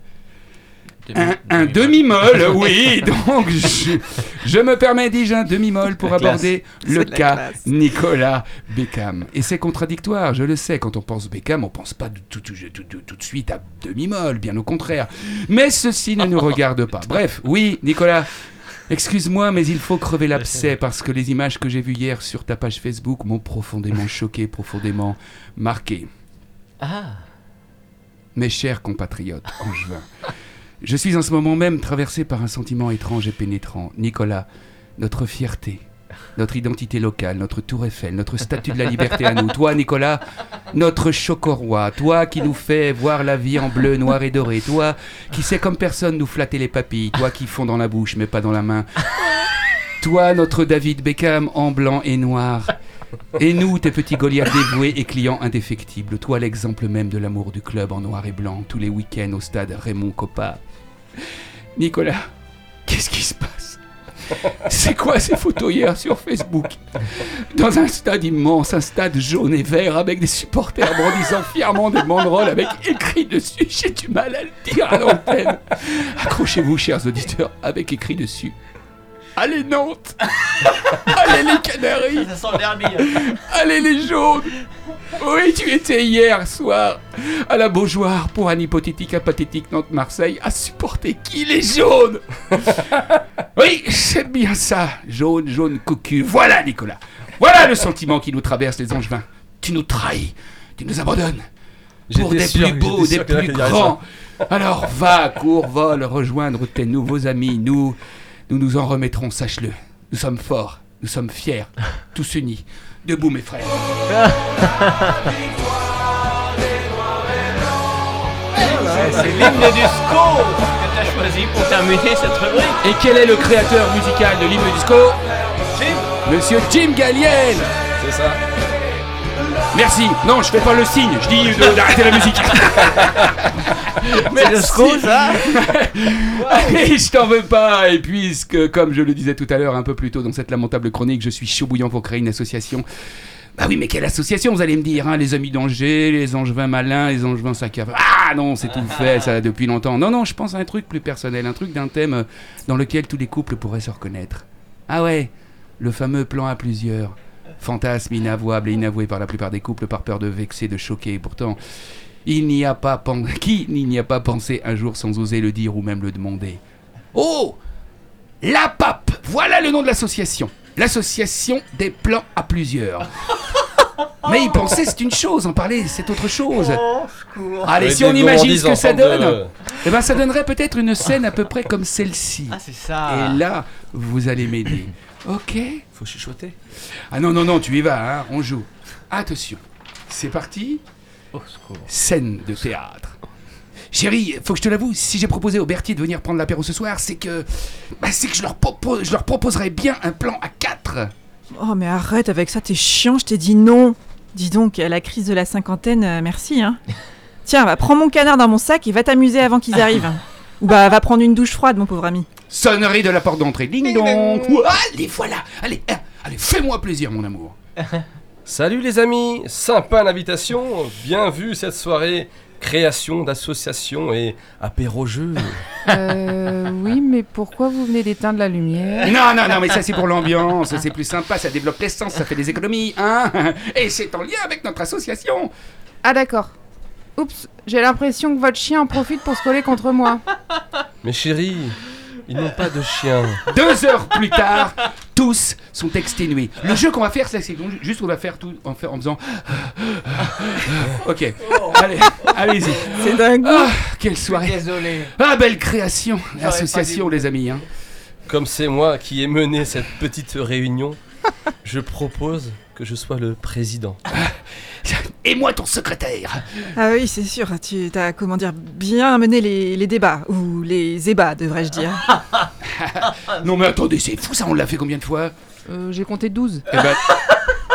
Un, un demi-molle, <laughs> oui, donc je, je me permets, dis-je, un demi-molle pour classe. aborder le cas classe. Nicolas Beckham. Et c'est contradictoire, je le sais, quand on pense Beckham, on pense pas tout, tout- tout- tout- tout de suite à demi-molle, bien au contraire. Mais ceci ne nous regarde pas. <laughs> Bref, oui, Nicolas. Excuse-moi, mais il faut crever l'abcès parce que les images que j'ai vues hier sur ta page Facebook m'ont profondément <laughs> choqué, profondément marqué. Ah, Mes chers compatriotes angevins, je suis en ce moment même traversé par un sentiment étrange et pénétrant. Nicolas, notre fierté, notre identité locale, notre tour Eiffel, notre statut de la liberté à nous. Toi, Nicolas, notre chocoroi. Toi qui nous fais voir la vie en bleu, noir et doré. Toi qui sais comme personne nous flatter les papilles. Toi qui fond dans la bouche mais pas dans la main. Toi, notre David Beckham en blanc et noir. Et nous, tes petits Goliaths dévoués et clients indéfectibles, toi l'exemple même de l'amour du club en noir et blanc, tous les week-ends au stade Raymond Coppa. Nicolas, qu'est-ce qui se passe? C'est quoi ces photos hier sur Facebook? Dans un stade immense, un stade jaune et vert avec des supporters brandissant fièrement des banderoles avec écrit dessus, j'ai du mal à le dire à l'antenne. Accrochez-vous, chers auditeurs, avec écrit dessus. Allez Nantes <laughs> Allez les Canaries Ça sent le derby. Allez les jaunes Oui, tu étais hier soir à la Beaujoire pour un hypothétique apathétique Nantes-Marseille à supporter qui les jaunes? <laughs> Oui, c'est bien ça, jaune, jaune, cocu. Voilà Nicolas Voilà le sentiment qui nous traverse les angevins. Tu nous trahis, tu nous abandonnes pour des sûr- plus beaux, des plus grands. Alors va, cours, vole, rejoindre tes nouveaux amis. Nous, nous nous en remettrons, sache-le. Nous sommes forts, nous sommes fiers, <laughs> tous unis. Debout, mes frères. <laughs> C'est l'hymne du SCO que t'as choisi pour terminer cette rubrique. Et quel est le créateur musical de l'hymne disco Monsieur Jim Gallienne C'est ça. Merci. Non, je fais pas le signe, je dis de- d'arrêter la musique. <laughs> C'est le ça <laughs> Et je t'en veux pas. Et puisque, comme je le disais tout à l'heure, un peu plus tôt dans cette lamentable chronique, je suis chaud bouillant pour créer une association. Bah oui, mais quelle association, vous allez me dire, hein, les amis d'Angers, les Angevins malins, les Angevins sac à... Ah non, c'est tout fait, ça, depuis longtemps. Non, non, je pense à un truc plus personnel, un truc d'un thème euh, dans lequel tous les couples pourraient se reconnaître. Ah ouais, le fameux plan à plusieurs. Fantasme inavouable et inavoué par la plupart des couples par peur de vexer, de choquer. Et pourtant, il n'y a pas pen- <laughs> qui n'y a pas pensé un jour sans oser le dire ou même le demander. Oh La PAP Voilà le nom de l'association. L'association des plans à plusieurs. <laughs> Mais y penser, c'est une chose, en parler, c'est autre chose. Allez, Avec si on imagine ce que ça de- donne, eh ben ça donnerait peut-être une scène à peu près comme celle-ci. Ah, c'est ça. Et là, vous allez m'aider. Ok Faut chuchoter. Ah non, non, non, tu y vas, hein, on joue. Attention, c'est parti. Scène de théâtre. Chérie, faut que je te l'avoue, si j'ai proposé au Berthier de venir prendre l'apéro ce soir, c'est que. Bah, c'est que je leur, propose, je leur proposerais bien un plan à 4. Oh, mais arrête avec ça, t'es chiant, je t'ai dit non. Dis donc, à la crise de la cinquantaine, euh, merci, hein. Tiens, va prends mon canard dans mon sac et va t'amuser avant qu'ils arrivent. <laughs> Ou bah, va prendre une douche froide, mon pauvre ami. Sonnerie de la porte d'entrée. Ding dong. Allez, voilà. Allez, hein, allez, fais-moi plaisir, mon amour. <laughs> Salut les amis, sympa l'invitation, bien vu cette soirée, création d'associations et apéro-jeu. Euh, oui, mais pourquoi vous venez d'éteindre la lumière? Non, non, non, mais ça c'est pour l'ambiance, c'est plus sympa, ça développe l'essence, ça fait des économies, hein Et c'est en lien avec notre association. Ah d'accord. Oups, j'ai l'impression que votre chien en profite pour se coller contre moi. Mais chérie, ils n'ont pas de chien. Deux heures plus tard, tous sont exténués. Le jeu qu'on va faire, c'est juste on va faire tout en, en faisant. <laughs> Ok, allez, allez-y. C'est dingue. Ah, quelle soirée. Désolé. Ah, belle création. pas Association, dit. les amis. Hein. Comme c'est moi qui ai mené cette petite réunion, je propose que je sois le président. Et moi, ton secrétaire. Ah oui, c'est sûr, tu as, comment dire, bien mené les, les débats, ou les ébats, devrais-je dire. Non, mais attendez, c'est fou ça, on l'a fait combien de fois? Euh, j'ai compté 12. Eh ben,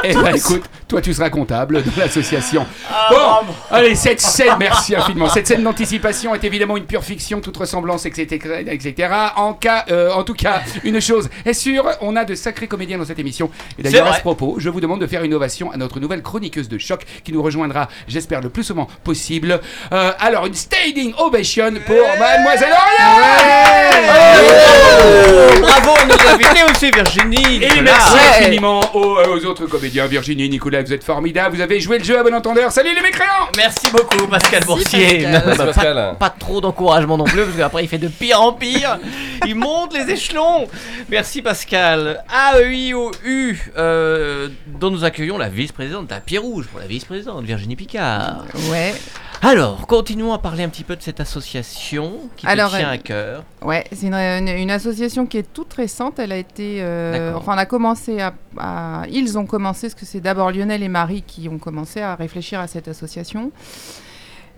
eh ben, écoute, toi tu seras comptable de l'association. Ah, Bon, allez, cette scène, merci infiniment. Cette scène d'anticipation est évidemment une pure fiction, toute ressemblance, etc. etc. En, cas, euh, en tout cas, une chose est sûre, on a de sacrés comédiens dans cette émission. Et d'ailleurs, à ce propos, je vous demande de faire une ovation à notre nouvelle chroniqueuse de choc qui nous rejoindra, j'espère, le plus souvent possible. Euh, alors, une standing ovation pour Mademoiselle Auriel Bravo à nos invités aussi, Virginie. Et merci infiniment aux, euh, aux autres comédiens. Virginie, Nicolas, vous êtes formidables. Vous avez joué le jeu à bon entendeur. Salut les mécréants Merci beaucoup, Pascal Boursier. Pascal. Non, Merci, bah, Pascal. Pas, pas trop d'encouragement non plus, parce qu'après il fait de pire en pire. Il monte les échelons. Merci, Pascal. AEIOU, euh, dont nous accueillons la vice-présidente, tapis rouge pour la vice-présidente, Virginie Picard. Ouais. Alors, continuons à parler un petit peu de cette association qui Alors, te tient euh, à cœur. Ouais, c'est une, une- une association qui est toute récente. Elle a été. euh, enfin, on a commencé à, à- Ils ont commencé, parce que c'est d'abord Lionel et Marie qui ont commencé à réfléchir à cette association.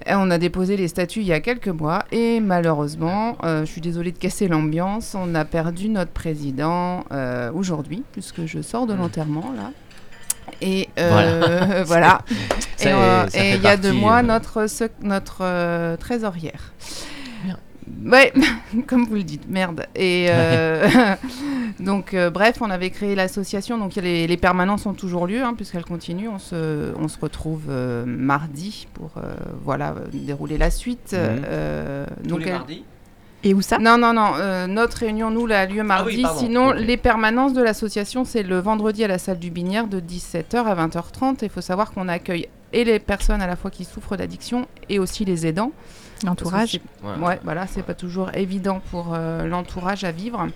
Et on a déposé les statuts il y a quelques mois et malheureusement, euh, je suis désolée de casser l'ambiance, on a perdu notre président euh, aujourd'hui, puisque je sors de l'enterrement là. Et euh, voilà. <laughs> Et, euh, ça et il y a deux mois, euh, notre, notre euh, trésorière. Ouais, <laughs> comme vous le dites, merde. Et euh, <laughs> donc, euh, bref, on avait créé l'association. Donc, les, les permanences ont toujours lieu, hein, puisqu'elles continuent. On se, on se retrouve euh, mardi pour euh, voilà, dérouler la suite. Euh, Tous donc, les elle- mardis Et où ça Non, non, non. euh, notre réunion, nous, là, a lieu mardi. Ah oui, pardon. Sinon, les permanences de l'association, c'est le vendredi à la salle du Binière de 17h à 20h30. Il faut savoir qu'on accueille et les personnes à la fois qui souffrent d'addiction et aussi les aidants. L'entourage. C'est- Ouais, voilà, c'est pas toujours évident pour euh, l'entourage à vivre,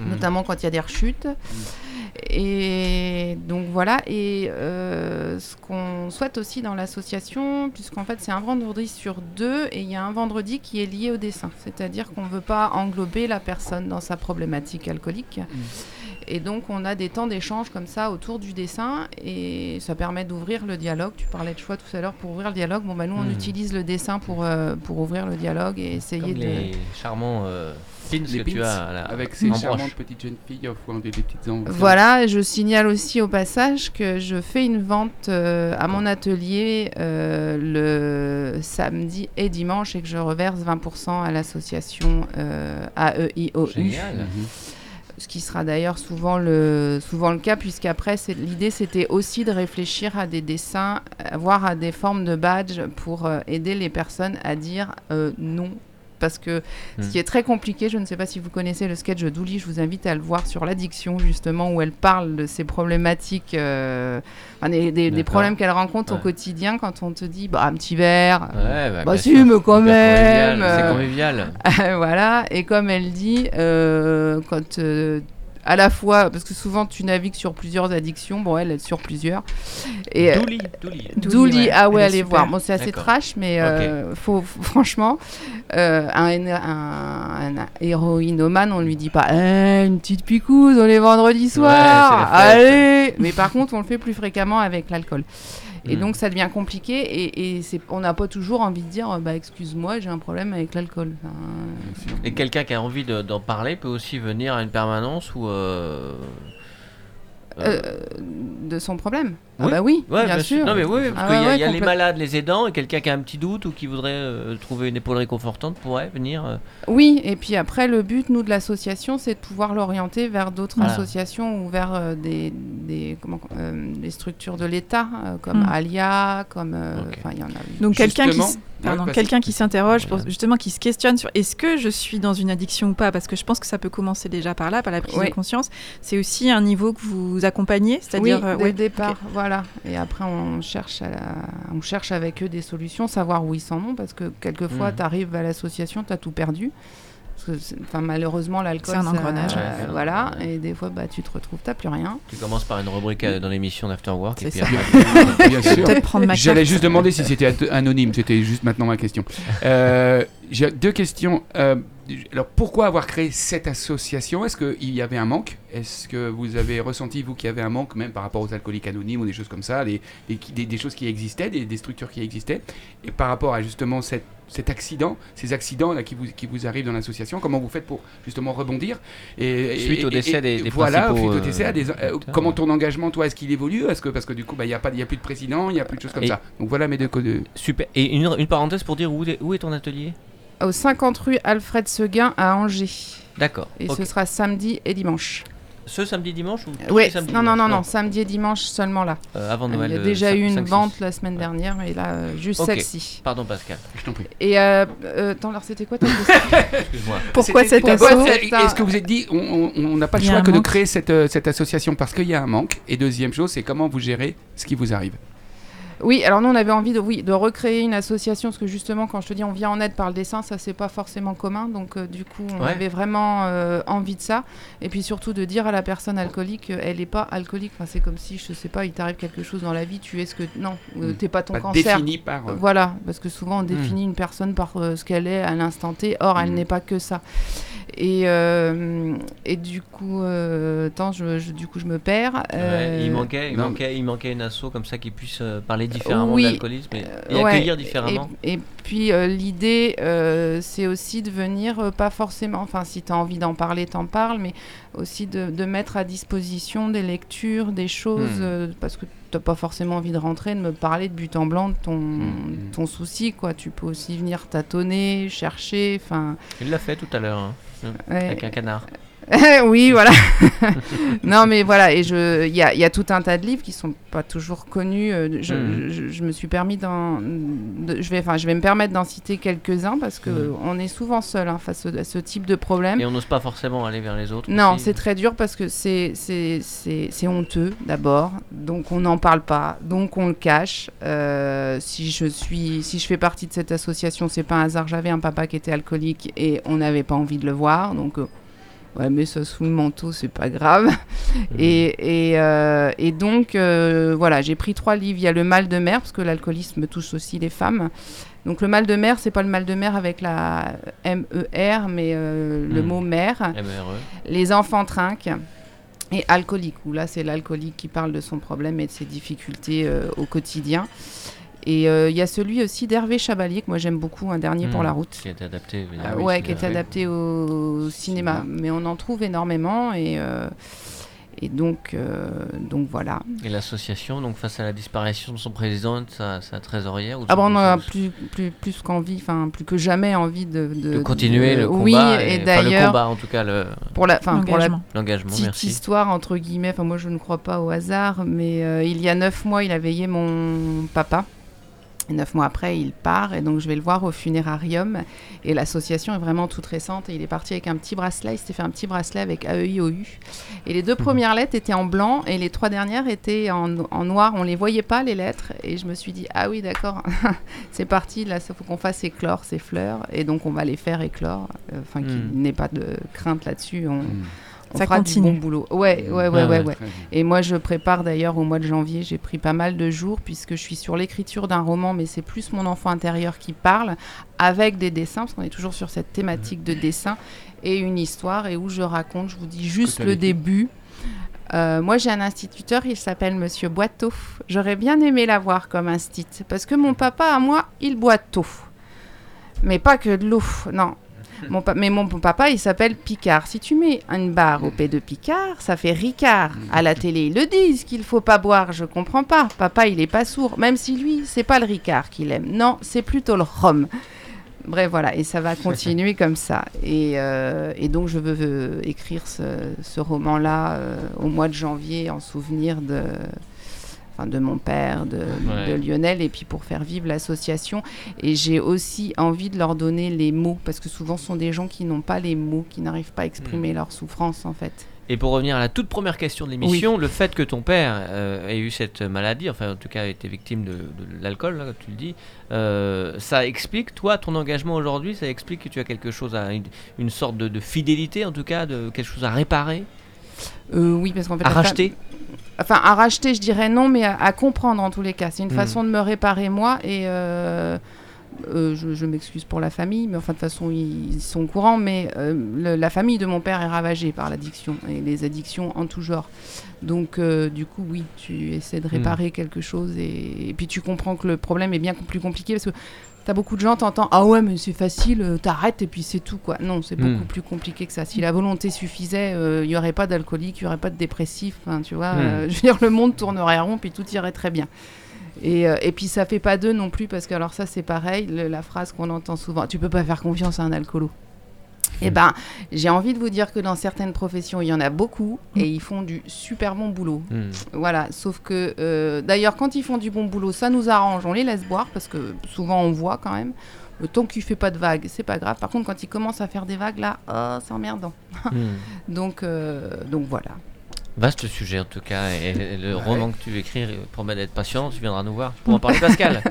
Mhm. notamment quand il y a des rechutes. Et donc voilà, et euh, ce qu'on souhaite aussi dans l'association, puisqu'en fait c'est un vendredi sur deux, et il y a un vendredi qui est lié au dessin, c'est-à-dire qu'on ne veut pas englober la personne dans sa problématique alcoolique. Et donc on a des temps d'échange comme ça autour du dessin, et ça permet d'ouvrir le dialogue. Tu parlais de choix tout à l'heure pour ouvrir le dialogue. Bon, bah nous on Mhm. utilise le dessin pour, euh, pour ouvrir le dialogue et essayer Comme de... les charmants euh, pins Les que tu pins, as à la- Avec ces broche. charmantes petites jeunes filles offrant des, des petites. Voilà, je signale aussi au passage que je fais une vente euh, à mon atelier euh, le samedi et dimanche et que je reverse 20% à l'association euh, AEIOU. Génial. Mhm. Ce qui sera d'ailleurs souvent le, souvent le cas, puisqu'après, l'idée c'était aussi de réfléchir à des dessins, voire à des formes de badges pour euh, aider les personnes à dire euh, non. Parce que ce Hmm. qui est très compliqué, je ne sais pas si vous connaissez le sketch de Douli, je vous invite à le voir sur l'addiction, justement, où elle parle de ces problématiques, euh, enfin, des, des- des D'accord. problèmes qu'elle rencontre au quotidien quand on te dit bah, un petit verre. Ouais, bah, Bah si, mais quand même, convivial, C'est euh, convivial. <laughs> voilà, et comme elle dit, euh, quand à la fois, parce que souvent tu navigues sur plusieurs addictions, bon, elle, sur plusieurs. Et euh, Douli, Douli. Douli, ouais, ah ouais, elle allez super. voir. Bon, c'est assez trash, mais euh, faut, franchement, euh, un, un, un héroïnomane, on lui dit pas Eh, une petite picouse, on est vendredi soir, allez Mais par contre, on le fait plus fréquemment avec l'alcool. Et Hmm. donc ça devient compliqué et, on n'a pas toujours envie de dire bah excuse-moi j'ai un problème avec l'alcool. Enfin, Et quelqu'un qui a envie de- d'en parler peut aussi venir à une permanence ou. Euh, euh, de son problème. Ah bah oui, ouais, bien, sûr. Non mais oui, parce Ah qu'il y a, ouais, il y a ouais, les malades, les aidants, et quelqu'un qui a un petit doute ou qui voudrait euh, trouver une épaule réconfortante pourrait venir. euh, Oui, et puis après, le but, nous, de l'association, c'est de pouvoir l'orienter vers d'autres Voilà. associations ou vers euh, des, des, comment, euh, des structures de l'État, euh, comme Mm. Alia, comme... euh, Ok. Enfin, il y en a... Donc quelqu'un qui, pardon, quelqu'un qui s'interroge, pour, justement qui se questionne sur est-ce que je suis dans une addiction ou pas, parce que je pense que ça peut commencer déjà par là, par la prise Oui. de conscience. C'est aussi un niveau que vous accompagnez, Oui, c'est-à-dire dès euh, le ouais, départ, voilà. Et après, on cherche, à la- on cherche avec eux des solutions, savoir où ils s'en vont, parce que quelquefois, Mm. tu arrives à l'association, tu as tout perdu. Que, enfin, malheureusement, l'alcool, C'est un engrenage. Euh, voilà. Et des fois, bah, tu te retrouves, tu plus rien. Tu commences par une rubrique euh, dans l'émission d'After Work et puis après. <laughs> Bien sûr. Peut-être prendre ma J'allais juste demander si c'était anonyme, c'était juste maintenant ma question. Euh, J'ai deux questions. Alors, pourquoi avoir créé cette association? Est-ce qu'il y avait un manque? Est-ce que vous avez ressenti, vous, qu'il y avait un manque, même par rapport aux alcooliques anonymes ou des choses comme ça, des, des, des- des choses qui existaient, des, structures qui existaient? Et par rapport à justement cette, cet accident, ces accidents qui vous, qui vous arrivent dans l'association, comment vous faites pour justement rebondir? Et, Suite au décès des- des Voilà, suite au décès, euh, des- euh, comment ton engagement, toi, est-ce qu'il évolue? Est-ce que parce que du coup, bah, il n'y a pas, il y a plus de président, il n'y a plus de choses comme ça. Donc voilà mes deux codes. Super. Et une, une parenthèse pour dire où est ton atelier? Au 50 rue Alfred Seguin à Angers. D'accord. Et ce sera samedi et dimanche. Ce samedi dimanche ou Oui, les samedis non, non, non, non, samedi et dimanche seulement là. Euh, avant Il Noël. y a le déjà eu une 5, 6. vente la semaine dernière, mais là, euh, juste celle-ci. Pardon Pascal. Je t'en prie. Et euh, euh, attends, alors c'était quoi ta question <laughs> Excuse-moi. Pourquoi C'était- cet d'abord, assaut c'est un- Est-ce que vous êtes dit, on- n'a pas le Il choix que de créer cette, euh, cette association parce qu'il y a un manque Et deuxième chose, c'est comment vous gérez ce qui vous arrive Oui, alors nous on avait envie de, oui, de recréer une association parce que justement quand je te dis on vient en aide par le dessin, ça c'est pas forcément commun, donc euh, du coup on Ouais. avait vraiment euh, envie de ça et puis surtout de dire à la personne alcoolique euh, elle n'est pas alcoolique. Enfin, c'est comme si je sais pas il t'arrive quelque chose dans la vie, tu es ce que non, euh, Mm. t'es pas ton Pas cancer. défini par. Voilà, parce que souvent on définit une personne par ce qu'elle est à l'instant T, or elle Mm. n'est pas que ça. Et, euh, et du coup, euh, attends, je, je- du coup je me perds. Ouais, Euh, il, manquait, il, non. manquait, il manquait une asso comme ça qui puisse parler différemment oui, de l'alcoolisme et, et ouais, accueillir différemment. Et, et puis euh, l'idée, euh, c'est aussi de venir, euh, pas forcément, enfin si tu as envie d'en parler, t'en parles, mais aussi de, de mettre à disposition des lectures, des choses, Hmm. euh, parce que t'as pas forcément envie de rentrer, de me parler de but en blanc de ton, Hmm. ton souci, quoi. Tu peux aussi venir tâtonner, chercher, enfin... Il l'a fait tout à l'heure, hein, ouais. avec un canard. <laughs> oui, voilà. <laughs> non, mais voilà, et je, il y a, il y a tout un tas de livres qui sont pas toujours connus. euh, Je, Mhm. je- je me suis permis d'en, de- je vais, enfin, je vais me permettre d'en citer quelques-uns parce que Mhm. on est souvent seul hein, face à ce type de problème. Et on n'ose pas forcément aller vers les autres. Non, c'est très dur parce que c'est c'est- c'est- c'est honteux d'abord, donc on n'en parle pas, donc on le cache. Euh, si je suis, si je fais partie de cette association, c'est pas un hasard. J'avais un papa qui était alcoolique et on n'avait pas envie de le voir, donc euh, ouais, mais ça sous le manteau, c'est pas grave. <laughs> Et, et, euh, et donc euh, voilà, j'ai pris trois livres. Il y a le mal de mer parce que l'alcoolisme touche aussi les femmes. Donc le mal de mer, c'est pas le mal de mer avec la M-E-R, mais euh, le Mhm. mot mer MRE. les enfants trinquent et alcooliques, où là c'est l'alcoolique qui parle de son problème et de ses difficultés euh, au quotidien. Et euh, il y a celui aussi d'Hervé Chabalier, que moi j'aime beaucoup, un dernier pour Hmm. la route. Qui a été adapté. évidemment. Ah oui, ouais, qui fait. adapté au cinéma. Cinéma. Mais on en trouve énormément et, euh, et donc, euh, donc voilà. Et l'association, donc face à la disparition de son président, de sa, sa trésorière ou Ah bon, on a plus, plus, plus qu'envie, enfin plus que jamais envie de, de continuer de- le combat. Oui, et, le d'ailleurs, combat, en tout cas, le- pour la, enfin, pour la petite Merci. histoire entre guillemets. Enfin, moi, je ne crois pas au hasard, mais euh, il y a neuf mois, il a veillé mon papa. Neuf mois après, il part, et donc je vais le voir au funérarium. Et l'association est vraiment toute récente. Et il est parti avec un petit bracelet. Il s'était fait un petit bracelet avec AEIOU. Et les deux premières lettres étaient en blanc, et les trois dernières étaient en, en noir. On les voyait pas les lettres. Et je me suis dit ah oui, d'accord, <laughs> c'est parti. Là, il faut qu'on fasse éclore ces fleurs, et donc on va les faire éclore. Euh, Enfin, qu'il Hmm. n'ait pas de crainte là-dessus. On, Mm. On Ça fera continue. du bon boulot. Ouais, ouais, ouais, Ah ouais, ouais. Et moi, je prépare d'ailleurs au mois de janvier, j'ai pris pas mal de jours puisque je suis sur l'écriture d'un roman, mais c'est plus mon enfant intérieur qui parle avec des dessins, parce qu'on est toujours sur cette thématique de dessin et une histoire et où je raconte, je vous dis juste le début. Euh, moi, j'ai un instituteur, il s'appelle Monsieur Boiteau. J'aurais bien aimé l'avoir comme instit, parce que mon papa, à moi, il boit tout. Mais pas que de l'eau, non. <laughs> Mon mais mon papa, il s'appelle Picard. Si tu mets une barre au P de Picard, ça fait Ricard. À la télé, ils le disent qu'il faut pas boire. Je comprends pas. Papa, il est pas sourd. Même si lui, c'est pas le Ricard qu'il aime. Non, c'est plutôt le rhum. Bref, voilà. Et ça va <laughs> continuer comme ça. Et, euh, et donc, je veux euh, écrire ce, ce roman-là euh, au mois de janvier en souvenir de, enfin, de mon père, de, Ouais. de Lionel, et puis pour faire vivre l'association. Et j'ai aussi envie de leur donner les mots, parce que souvent, ce sont des gens qui n'ont pas les mots, qui n'arrivent pas à exprimer leur souffrance, en fait. Et pour revenir à la toute première question de l'émission, le fait que ton père euh, ait eu cette maladie, enfin en tout cas ait été victime de, de l'alcool, là, comme tu le dis, euh, ça explique, toi, ton engagement aujourd'hui, ça explique que tu as quelque chose à une, une sorte de, de fidélité, en tout cas, de quelque chose à réparer, Euh, oui, parce qu'en fait... à racheter. Enfin, à racheter, je dirais non, mais à, à comprendre en tous les cas. C'est une Mm. façon de me réparer moi et euh, euh, je, je m'excuse pour la famille, mais enfin de toute façon ils, ils sont au courant. Mais euh, le- la famille de mon père est ravagée par l'addiction et les addictions en tout genre. Donc euh, du coup, oui, tu essaies de réparer quelque chose et, et puis tu comprends que le problème est bien plus compliqué parce que T'as beaucoup de gens, t'entends Ah ouais, mais c'est facile, euh, t'arrêtes et puis c'est tout quoi. Non, c'est beaucoup Mm. plus compliqué que ça. Si la volonté suffisait, il n'y aurait pas d'alcoolique, il n'y aurait pas de dépressif. Tu vois, Mm. euh, <laughs> je veux dire, le monde tournerait rond puis tout irait très bien. Et, euh, et puis ça fait pas d'eux non plus parce que alors ça c'est pareil, le- la phrase qu'on entend souvent Tu peux pas faire confiance à un alcoolo. Eh ben, j'ai envie de vous dire que dans certaines professions, il y en a beaucoup et ils font du super bon boulot. Hmm. Voilà, sauf que euh, d'ailleurs, quand ils font du bon boulot, ça nous arrange, on les laisse boire parce que souvent on voit quand même. Le temps qu'il fait pas de vagues, c'est pas grave. Par contre, quand ils commencent à faire des vagues, là, oh, c'est emmerdant. <laughs> Hmm. Donc, euh, donc voilà. Vaste sujet en tout cas, et, et le roman que tu veux écrire euh, promet d'être patient, tu viendras nous voir pour en <laughs> parler Pascal.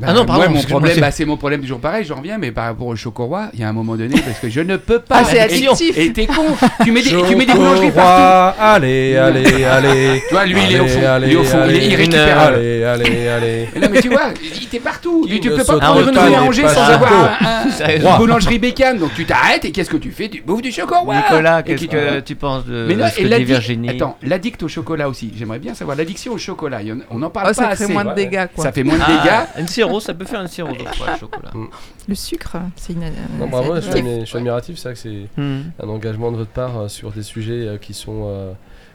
Bah, Ah non, pardon, moi, mon problème, c'est- bah, c'est mon problème toujours pareil, j'en reviens, mais par rapport au chocolat, il y a un moment donné, parce que je ne peux pas. Ah, c'est addictif. Et t'es con, tu mets des, tu mets des boulangeries partout. Allez, allez, allez. Tu vois, lui, il est au Allez, fond, allez, il est au fond, il est allez, irrécupérable. Allez, allez, allez. <laughs> Non, mais tu vois, il t'es partout. Tu ne peux pas prendre une rue à sans avoir une boulangerie bécane. Donc tu t'arrêtes et qu'est-ce que tu fais? Tu bouffes du chocolat. Nicolas, qu'est-ce qui- que tu penses de, Mais non, de ce et que dit Virginie? Attends, l'addict au chocolat aussi. J'aimerais bien savoir l'addiction au chocolat. En- On n'en parle Oh, pas ça assez. crée moins de ouais. dégâts, quoi. Ça fait moins de Ah, dégâts. Sirop, ça peut faire une sirop ouais, le chocolat. Le sucre, c'est une. Non, c'est bravo, je suis, je suis admiratif, c'est vrai que c'est Hmm. un engagement de votre part euh, sur des sujets euh, qui sont, euh,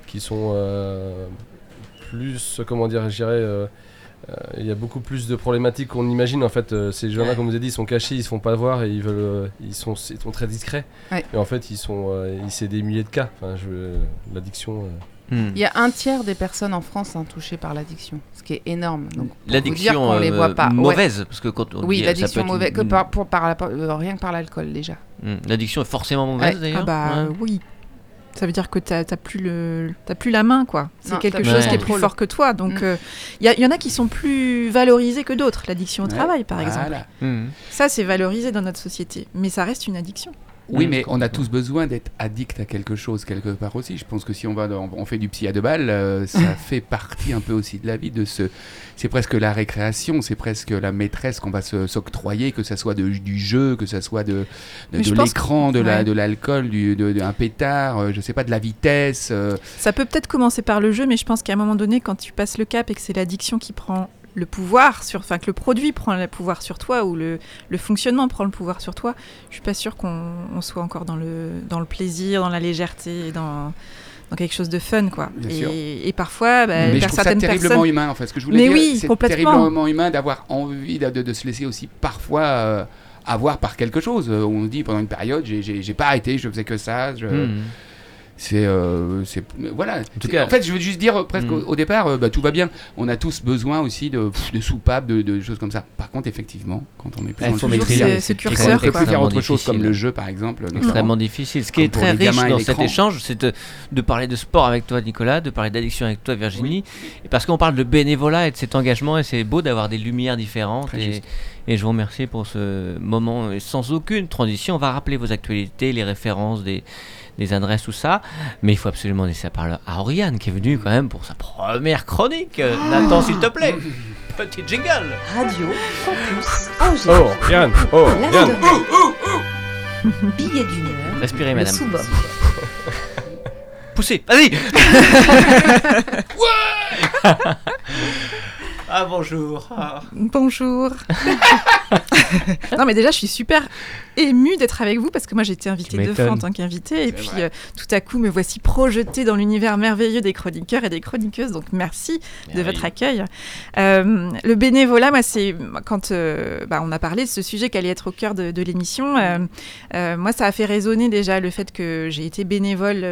qui sont euh, plus, comment dire, je dirais, euh, Euh, Il y a beaucoup plus de problématiques qu'on imagine en fait. euh, ces gens-là, comme vous avez dit, ils sont cachés, ils se font pas voir et ils veulent, euh, ils sont, ils sont très discrets. Ouais. Et en fait, ils sont, euh, ils- c'est des milliers de cas. Enfin, l'addiction. Euh, Hmm. Il y a un tiers des personnes en France hein, touchées par l'addiction, ce qui est énorme. Donc, pour vous dire L'addiction qu'on les euh, voit pas. Ouais. mauvaise, parce que quand on Oui, dit, l'addiction mauvaise, une- que par, pour, par la- euh, rien que par l'alcool déjà. Hmm. L'addiction est forcément mauvaise Ouais. d'ailleurs. Ah bah Ouais. oui. Ça veut dire que t'as t'as plus le t'as plus la main quoi. C'est Non, quelque chose qui est plus fort que toi. Donc Mm. il y, y en a qui sont plus valorisés que d'autres. L'addiction au Ouais. travail par exemple. Voilà. Hmm. Ça c'est valorisé dans notre société, mais ça reste une addiction. Oui, Mm, mais on a tous besoin d'être addict à quelque chose quelque part aussi. Je pense que si on va, dans- on fait du psy à deux balles, euh, ça <laughs> fait partie un peu aussi de la vie. De ce, c'est presque la récréation, c'est presque la maîtresse qu'on va se- s'octroyer, que ça soit de- du jeu, que ça soit de, l'écran, de la, l'alcool, du, de, de- un pétard, euh, je sais pas, de la vitesse. euh, Ça peut peut-être commencer par le jeu, mais je pense qu'à un moment donné, quand tu passes le cap et que c'est l'addiction qui prend le pouvoir sur, enfin que le produit prend le pouvoir sur toi ou le, le fonctionnement prend le pouvoir sur toi, je suis pas sûre qu'on on soit encore dans le dans le plaisir, dans la légèreté, dans dans quelque chose de fun quoi. Et, et parfois, bah, mais je trouve ça certaines terriblement personnes, humain en fait. Ce que je voulais Mais dire, oui, c'est complètement. terriblement humain d'avoir envie de, de- de se laisser aussi parfois euh, avoir par quelque chose. Euh, On dit pendant une période, j'ai- pas arrêté, je faisais que ça. Je, Hmm. C'est, euh, c'est, voilà. En tout cas- en fait, je veux juste dire euh, presque Mm. au, au départ, euh, bah, tout va bien. On a tous besoin aussi de, pff, de soupapes, de, de choses comme ça. Par contre, effectivement, quand on est plus dans le maîtriser. sujet, ce- curseur, qu'on peut faire autre chose comme le jeu, par exemple. extrêmement difficile. Ce qui Comme est très riche dans cet échange, c'est de, de parler de sport avec toi, Nicolas, de parler d'addiction avec toi, Virginie, et parce qu'on parle de bénévolat et de cet engagement, et c'est beau d'avoir des lumières différentes. Très Et, je vous remercie pour ce moment et sans aucune transition. On va rappeler vos actualités, les références, des, des adresses, tout ça. Mais il faut absolument laisser la parole à Oriane, qui est venue quand même pour sa première chronique. Euh, Nathan, s'il te plaît, petit jingle. Radio Campus Angers. Oh, Yann Oh, Yann L'After. Billet d'une heure. <laughs> Respirez, madame. sous-bob. <laughs> Poussez, vas-y <laughs> Ah bonjour Ah. Bonjour. <laughs> non mais déjà je suis super émue d'être avec vous parce que moi j'ai été invitée deux fois en tant qu'invitée et puis euh, tout à coup me voici projetée dans l'univers merveilleux des chroniqueurs et des chroniqueuses donc merci de votre accueil. Euh, le bénévolat, moi, c'est quand euh, bah, on a parlé de ce sujet qui allait être au cœur de, de l'émission. moi, ça a fait résonner déjà le fait que j'ai été bénévole.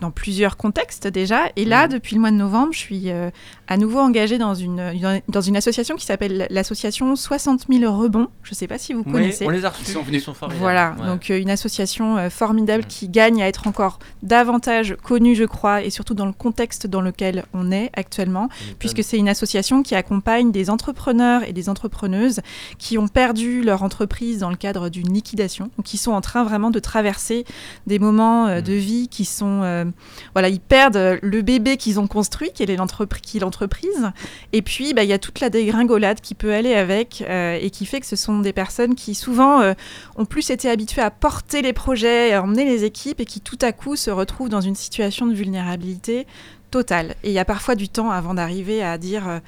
Dans plusieurs contextes déjà. Et là, depuis le mois de novembre, je suis euh, à nouveau engagée dans une, une- dans une association qui s'appelle l'association 60 000 rebonds. Je ne sais pas si vous Oui, connaissez. on les a reçus. Ils sont venus. formidables. Voilà, Ouais. donc euh, une association euh, formidable Mm. qui gagne à être encore davantage connue, je crois, et surtout dans le contexte dans lequel on est actuellement, puisque c'est une association qui accompagne des entrepreneurs et des entrepreneuses qui ont perdu leur entreprise dans le cadre d'une liquidation, ou qui sont en train vraiment de traverser des moments de vie qui sont, euh, voilà, ils perdent euh, le bébé qu'ils ont construit, qui est l'entreprise, et puis bah, il y a toute la dégringolade qui peut aller avec, euh, et qui fait que ce sont des personnes qui souvent euh, ont plus été habitués à porter les projets, à emmener les équipes et qui tout à coup se retrouvent dans une situation de vulnérabilité totale. Et il y a parfois du temps avant d'arriver à dire, euh,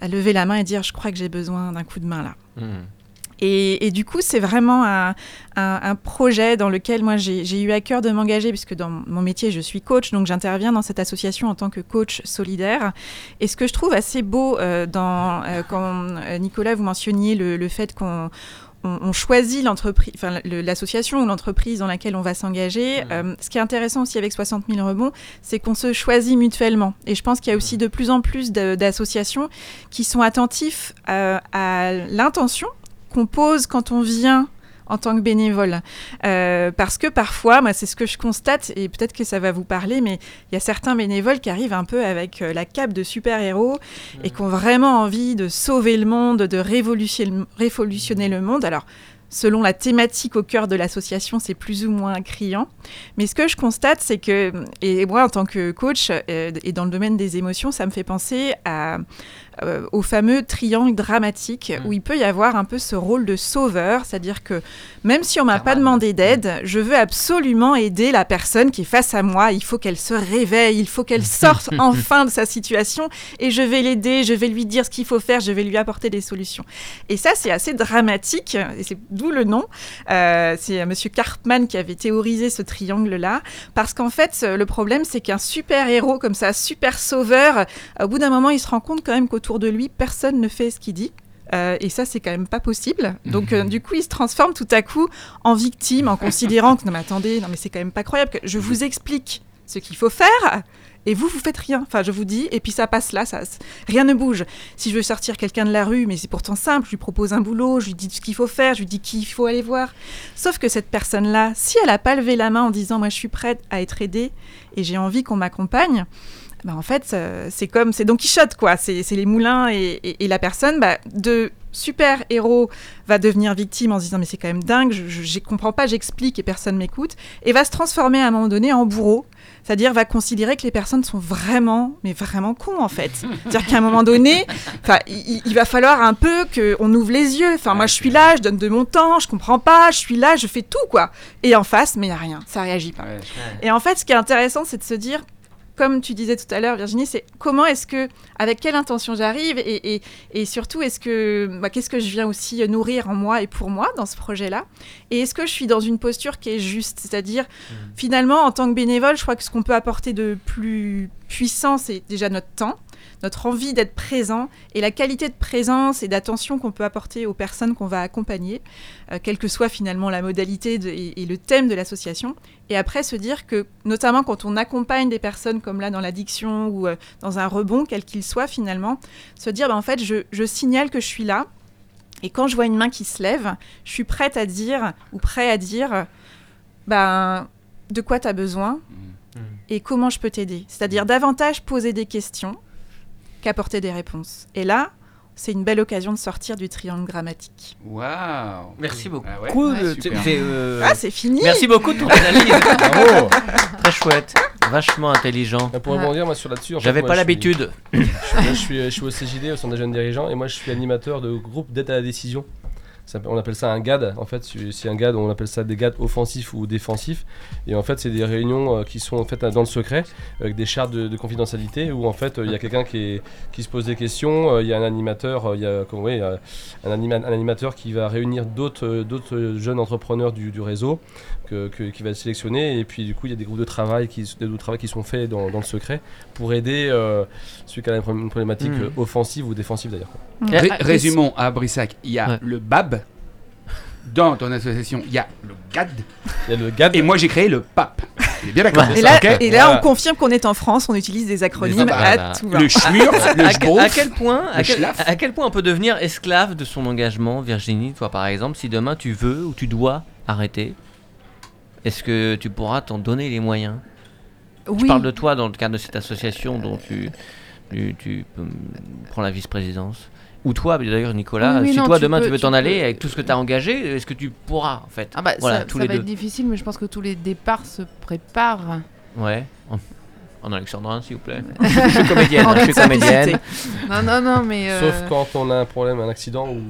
à lever la main et dire je crois que j'ai besoin d'un coup de main là. Hmm. Et, et du coup, c'est vraiment un, un- un projet dans lequel moi j'ai eu à cœur de m'engager, puisque dans mon métier, je suis coach, donc j'interviens dans cette association en tant que coach solidaire. Et ce que je trouve assez beau euh, dans, euh, quand euh, Nicolas, vous mentionniez le, le fait qu'on on, on choisit l'entreprise, enfin l'association ou l'entreprise dans laquelle on va s'engager. Euh, ce qui est intéressant aussi avec 60 000 rebonds, c'est qu'on se choisit mutuellement. Et je pense qu'il y a aussi de plus en plus d'associations qui sont attentifs à l'intention qu'on pose quand on vient en tant que bénévole. Euh, parce que parfois, moi, c'est ce que je constate, et peut-être que ça va vous parler, mais il y a certains bénévoles qui arrivent un peu avec euh, la cape de super-héros et qui ont vraiment envie de sauver le monde, de révolutionner, révolutionner le monde. Alors, selon la thématique au cœur de l'association, c'est plus ou moins criant. Mais ce que je constate, c'est que, et moi en tant que coach euh, et dans le domaine des émotions, ça me fait penser à, euh, au fameux triangle dramatique Mm. où il peut y avoir un peu ce rôle de sauveur, c'est-à-dire que même si on m'a pas demandé d'aide, je veux absolument aider la personne qui est face à moi. Il faut qu'elle se réveille, il faut qu'elle <laughs> sorte enfin de sa situation et je vais l'aider, je vais lui dire ce qu'il faut faire, je vais lui apporter des solutions. Et ça, c'est assez dramatique, et c'est d'où le nom. Euh, c'est euh, Monsieur Cartman qui avait théorisé ce triangle-là, parce qu'en fait, le problème, c'est qu'un super héros comme ça, super sauveur, au bout d'un moment, il se rend compte quand même qu'autour autour de lui, personne ne fait ce qu'il dit. Euh, et ça, c'est quand même pas possible. Donc, euh, du coup, il se transforme tout à coup en victime, en considérant que non, mais attendez, non, mais c'est quand même pas croyable que je vous explique ce qu'il faut faire. Et vous, vous faites rien. Enfin, je vous dis, et puis ça passe là, ça, rien ne bouge. Si je veux sortir quelqu'un de la rue, mais c'est pourtant simple, je lui propose un boulot, je lui dis ce qu'il faut faire, je lui dis qui il faut aller voir. Sauf que cette personne-là, si elle a pas levé la main en disant, moi, je suis prête à être aidée et j'ai envie qu'on m'accompagne, bah, en fait, euh, c'est comme, c'est Don Quichotte, quoi. C'est les moulins et, et- et la personne, bah, de super héros va devenir victime en se disant mais c'est quand même dingue, je, je, je comprends pas, j'explique et personne m'écoute, et va se transformer à un moment donné en bourreau. C'est-à-dire va considérer que les personnes sont vraiment, mais vraiment cons en fait. C'est-à-dire qu'à un moment donné, il, il va falloir un peu qu'on ouvre les yeux. Enfin, moi je suis là, je donne de mon temps, je comprends pas, je suis là, je fais tout quoi. Et en face, mais il y a rien, ça réagit pas. Et en fait, ce qui est intéressant, c'est de se dire, comme tu disais tout à l'heure, Virginie, c'est comment est-ce que, avec quelle intention j'arrive, et, et, et surtout, est-ce que, bah, qu'est-ce que je viens aussi nourrir en moi et pour moi dans ce projet-là, et est-ce que je suis dans une posture qui est juste, c'est-à-dire, finalement, en tant que bénévole, je crois que ce qu'on peut apporter de plus puissant, c'est déjà notre temps notre envie d'être présent et la qualité de présence et d'attention qu'on peut apporter aux personnes qu'on va accompagner, euh, quelle que soit finalement la modalité de- et, et le thème de l'association. Et après se dire que, notamment quand on accompagne des personnes comme là dans l'addiction ou euh, dans un rebond, quel qu'il soit finalement, se dire bah, en fait je, je signale que je suis là. Et quand je vois une main qui se lève, je suis prête à dire ou prêt à dire ben, de quoi tu as besoin et comment je peux t'aider. C'est-à-dire davantage poser des questions qu'apporter des réponses. Et là, c'est une belle occasion de sortir du triangle grammatique. Waouh. Merci beaucoup. Ah ouais Cool. Ouais, C'est- super. c'est, euh, Ah, c'est fini Merci beaucoup de ton analyse. Bravo Très chouette. Vachement intelligent. Pour rebondir moi sur là-dessus, J'avais pas l'habitude. Je suis, moi, je suis, je suis au CJD, au Centre des jeunes dirigeants, et moi je suis animateur de groupe d'aide à la décision. Ça on appelle ça un GAD. En fait, c'est un GAD, on appelle ça des GAD offensifs ou défensifs. Et en fait, c'est des réunions euh, qui sont faites dans le secret, avec des chartes de, de confidentialité, où en fait, euh, il y a quelqu'un qui, qui se pose des questions, euh, il y a un animateur, euh, il y a comment, un, anima- un animateur qui va réunir d'autres euh, d'autres jeunes entrepreneurs du, du réseau, que, que- qui va sélectionner. Et puis, du coup, il y a des groupes de travail qui, des groupes de travail qui sont faits dans, dans le secret pour aider euh, celui qui a une problém- une problématique euh, offensive ou défensive d'ailleurs. Ré- Ah, résumons à Brissac, il y a Ouais. le BAB. Dans ton association, il y a le GAD. Il y a le GAD. Et moi, j'ai créé le PAP. Est bien d'accord Et là, et on confirme qu'on est en France, on utilise des acronymes Des- à voilà. tout. Le schmur, le à, schbrouf. à quel point, à quel, schlaf. à quel point on peut devenir esclave de son engagement, Virginie, toi par exemple, si demain tu veux ou tu dois arrêter, est-ce que tu pourras t'en donner les moyens? Je Oui. parle de toi dans le cadre de cette association dont tu, tu, tu, euh, prends la vice-présidence. Ou toi, d'ailleurs, Nicolas, Oui, oui, si non, toi tu demain peux- tu veux t'en aller peux- avec tout ce que tu as engagé, est-ce que tu pourras en fait? Ah bah, Voilà, ça, tous ça les va deux. être difficile, mais je pense que tous les départs se préparent. Ouais. En, Alexandrin, s'il vous plaît. <laughs> je suis comédienne, En hein, je suis comédienne. Non, non, non, mais. euh, Sauf quand on a un problème, un accident ou.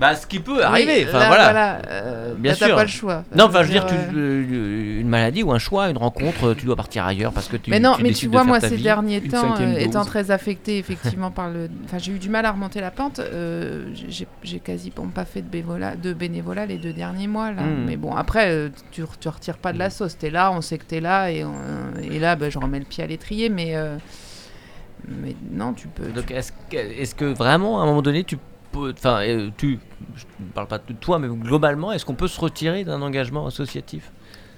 Bah, ce qui peut oui, arriver. Enfin, là, voilà. euh, Bien là, t'as sûr. pas le choix. Non, enfin, je veux dire, euh, tu- euh, une maladie ou un choix, une rencontre, tu dois partir ailleurs parce que tu. mais non, mais décides tu vois, moi, ces vie. derniers temps, euh, étant très affectée effectivement par le. Enfin, j'ai eu du mal à remonter la pente. j'ai quasiment pas fait de bénévolat, de bénévolat les deux derniers mois. Là. Hmm. Mais bon, après, tu, tu retires pas de la sauce. T'es là, on sait que t'es là, et, on- et là, bah, je remets le pied à l'étrier. Mais, mais non, tu peux. Donc, est-ce que, que vraiment, à un moment donné, tu Enfin, euh, tu. Je ne parle pas de toi, mais globalement, est-ce qu'on peut se retirer d'un engagement associatif?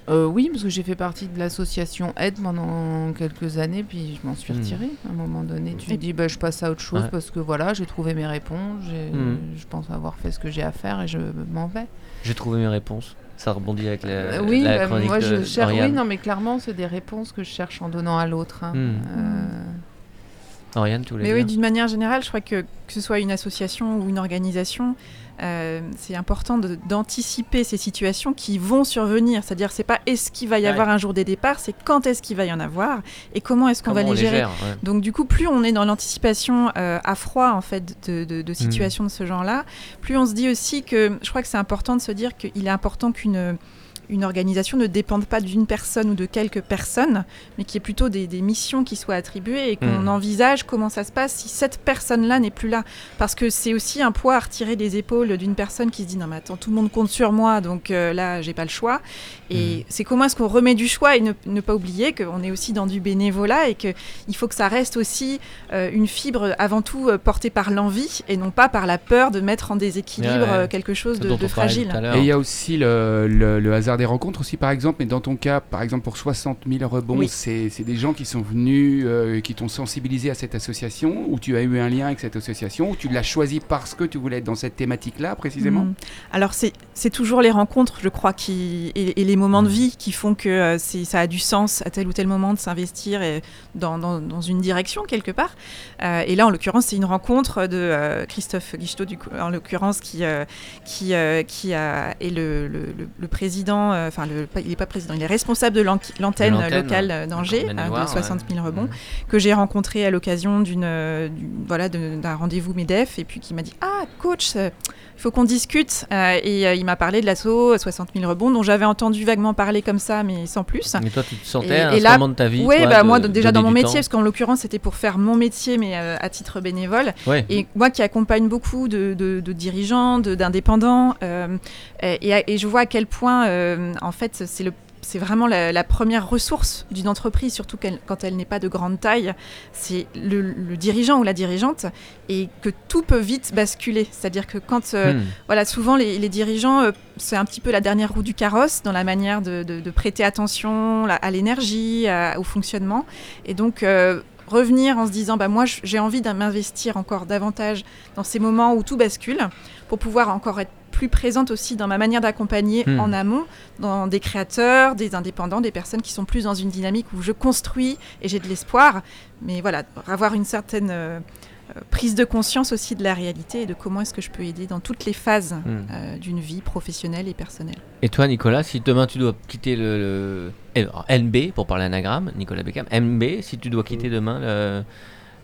Euh, oui, parce que j'ai fait partie de l'association Aide pendant quelques années, puis je m'en suis Hmm. retirée. À un moment donné, tu te dis, bah, je passe à autre chose Ouais. parce que voilà, j'ai trouvé mes réponses, Hmm. je pense avoir fait ce que j'ai à faire et je m'en vais. J'ai trouvé mes réponses. Ça rebondit avec la, Euh, oui, la bah, chronique moi je de cherche. Oui, non, mais clairement, c'est des réponses que je cherche en donnant à l'autre. hein. Hmm. Euh, Oriane, tu voulais Mais oui, d'une manière générale, je crois que que ce soit une association ou une organisation, euh, c'est important d'anticiper ces situations qui vont survenir. C'est-à-dire, c'est pas est-ce qu'il va y Ouais. avoir un jour des départs, c'est quand est-ce qu'il va y en avoir et comment est-ce qu'on va les gérer. gère, ouais. Donc du coup, plus on est dans l'anticipation euh, à froid en fait de, de- de situations de ce genre-là, plus on se dit aussi que je crois que c'est important de se dire qu'il est important qu'une une organisation ne dépende pas d'une personne ou de quelques personnes, mais qu'il y ait plutôt des, des missions qui soient attribuées et qu'on Hmm. envisage comment ça se passe si cette personne-là n'est plus là. Parce que c'est aussi un poids à retirer des épaules d'une personne qui se dit non mais attends tout le monde compte sur moi donc euh, là j'ai pas le choix. Et c'est comment est-ce qu'on remet du choix et ne, ne pas oublier qu'on est aussi dans du bénévolat et qu'il faut que ça reste aussi euh, une fibre avant tout euh, portée par l'envie et non pas par la peur de mettre en déséquilibre Ouais, ouais. euh, quelque chose de, fragile. Et il y a aussi le, le- le hasard des rencontres aussi, par exemple. Mais dans ton cas, par exemple, pour 60 000 rebonds, Oui. c'est des gens qui sont venus, euh, qui t'ont sensibilisé à cette association, ou tu as eu un lien avec cette association, ou tu l'as choisi parce que tu voulais être dans cette thématique-là précisément Mm. Alors c'est toujours les rencontres, je crois, qui, et, et les moments de vie qui font que euh, ça a du sens à tel ou tel moment de s'investir dans, dans- dans une direction quelque part. Euh, et là, en l'occurrence, c'est une rencontre de euh, Christophe Guichetot, en l'occurrence, qui, qui, qui a, est le, le- le- le président, euh, enfin, il n'est pas président, il est responsable de l'an- l'antenne locale euh, d'Angers, hein, de 60 000 ouais. rebonds que j'ai rencontré à l'occasion d'une euh, voilà d'un rendez-vous Medef et puis qui m'a dit ah coach euh, il faut qu'on discute Euh, et euh, il m'a parlé de l'assaut 60 000 rebonds dont j'avais entendu vaguement parler comme ça mais sans plus. Mais toi, tu te sentais Et- à un là- moment de ta vie oui bah de moi déjà dans mon métier temps. parce qu'en l'occurrence c'était pour faire mon métier mais euh, à titre bénévole. Ouais. et moi qui accompagne beaucoup de, de- de dirigeants, d'indépendants, euh, et, et- et je vois à quel point, euh, en fait, c'est le c'est vraiment la, la première ressource d'une entreprise, surtout quand elle n'est pas de grande taille, c'est le, le dirigeant ou la dirigeante, et que tout peut vite basculer. C'est-à-dire que quand, euh, Hmm. voilà, souvent les, les dirigeants, euh, c'est un petit peu la dernière roue du carrosse dans la manière de, de- de prêter attention à l'énergie, au fonctionnement. Et donc, euh, revenir en se disant, bah, moi, j'ai envie de m'investir encore davantage dans ces moments où tout bascule, pour pouvoir encore être plus présente aussi dans ma manière d'accompagner Hmm. en amont, dans des créateurs, des indépendants, des personnes qui sont plus dans une dynamique où je construis et j'ai de l'espoir. Mais voilà, avoir une certaine euh, euh, prise de conscience aussi de la réalité et de comment est-ce que je peux aider dans toutes les phases Hmm. euh, d'une vie professionnelle et personnelle. Et toi, Nicolas, si demain tu dois quitter le, le- alors, NB, pour parler anagramme, Nicolas Beckham, MB, si tu dois quitter demain le-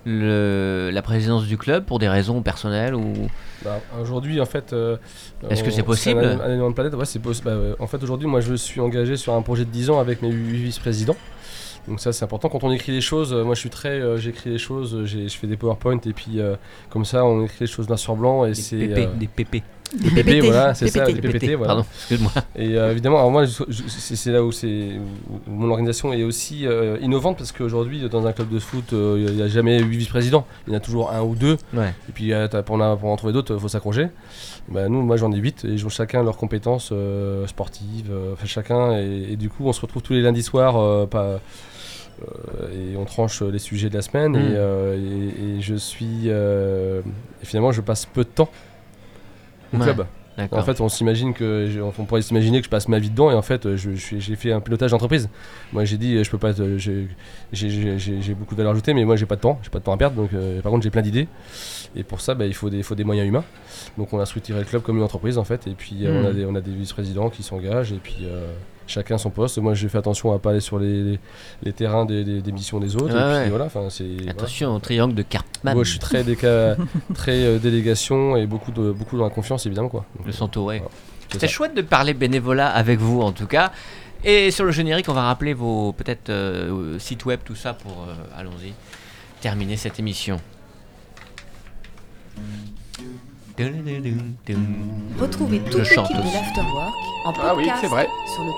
le- la présidence du club pour des raisons personnelles ou Bah, aujourd'hui, en fait. euh, Est-ce que c'est possible un, un élément de planète, ouais, c'est possi- bah, ouais. En fait, aujourd'hui, moi, je suis engagé sur un projet de 10 ans avec mes 8 vice-présidents. Donc ça c'est important quand on écrit les choses. euh, moi je suis très, euh, j'écris les choses, euh, je fais des PowerPoint et puis euh, comme ça on écrit les choses noir sur blanc et c'est euh, des PP, Des PP, PPT, voilà, c'est ça, des PPT, voilà. Pardon, excuse-moi. Et euh, évidemment, alors moi, c'est là où, c'est- où mon organisation est aussi euh, innovante parce qu'aujourd'hui, dans un club de foot, euh, il n'y a jamais 8 vice-présidents. Il y en a toujours un ou deux. Ouais. Et puis, euh, pour, en, pour en trouver d'autres, il faut s'accrocher. Bah, nous, moi, j'en ai 8 et ils ont chacun leurs compétences euh, sportives. euh, enfin, chacun. Et, et du coup, on se retrouve tous les lundis soirs. pas, et on tranche les sujets de la semaine. Mm. Et, euh, et- et je suis. euh, et finalement, je passe peu de temps au Ouais. club. En fait, on s'imagine que, je- on pourrait s'imaginer que je passe ma vie dedans, et en fait, euh, je- je j'ai fait un pilotage d'entreprise. Moi, j'ai dit, euh, je peux pas, j'ai j'ai- j'ai- j'ai- j'ai beaucoup de valeur ajoutée, mais moi, j'ai pas de temps, j'ai pas de temps à perdre. Donc, euh, par contre, j'ai plein d'idées, et pour ça, bah, il faut des, faut des moyens humains. Donc, on a structuré le club comme une entreprise, en fait, et puis euh, Mm. on a des, on a des vice-présidents qui s'engagent, et puis. euh, Chacun son poste. Moi, j'ai fait attention à pas aller sur les, les- les terrains des, des- des missions des autres. Et puis voilà, voilà. Attention au triangle de Cartman. Moi, je suis très, déca- <laughs> très euh, délégation et beaucoup, de, beaucoup dans la confiance, évidemment. Quoi. Donc, Le Santo, ouais. voilà. C'est C'était chouette de parler bénévolat avec vous en tout cas. Et sur le générique, on va rappeler vos peut-être euh, sites web, tout ça pour, euh, allons-y, terminer cette émission. Retrouvez toute Je l'équipe chante de l'Afterwork en podcast Ah oui, c'est vrai. sur le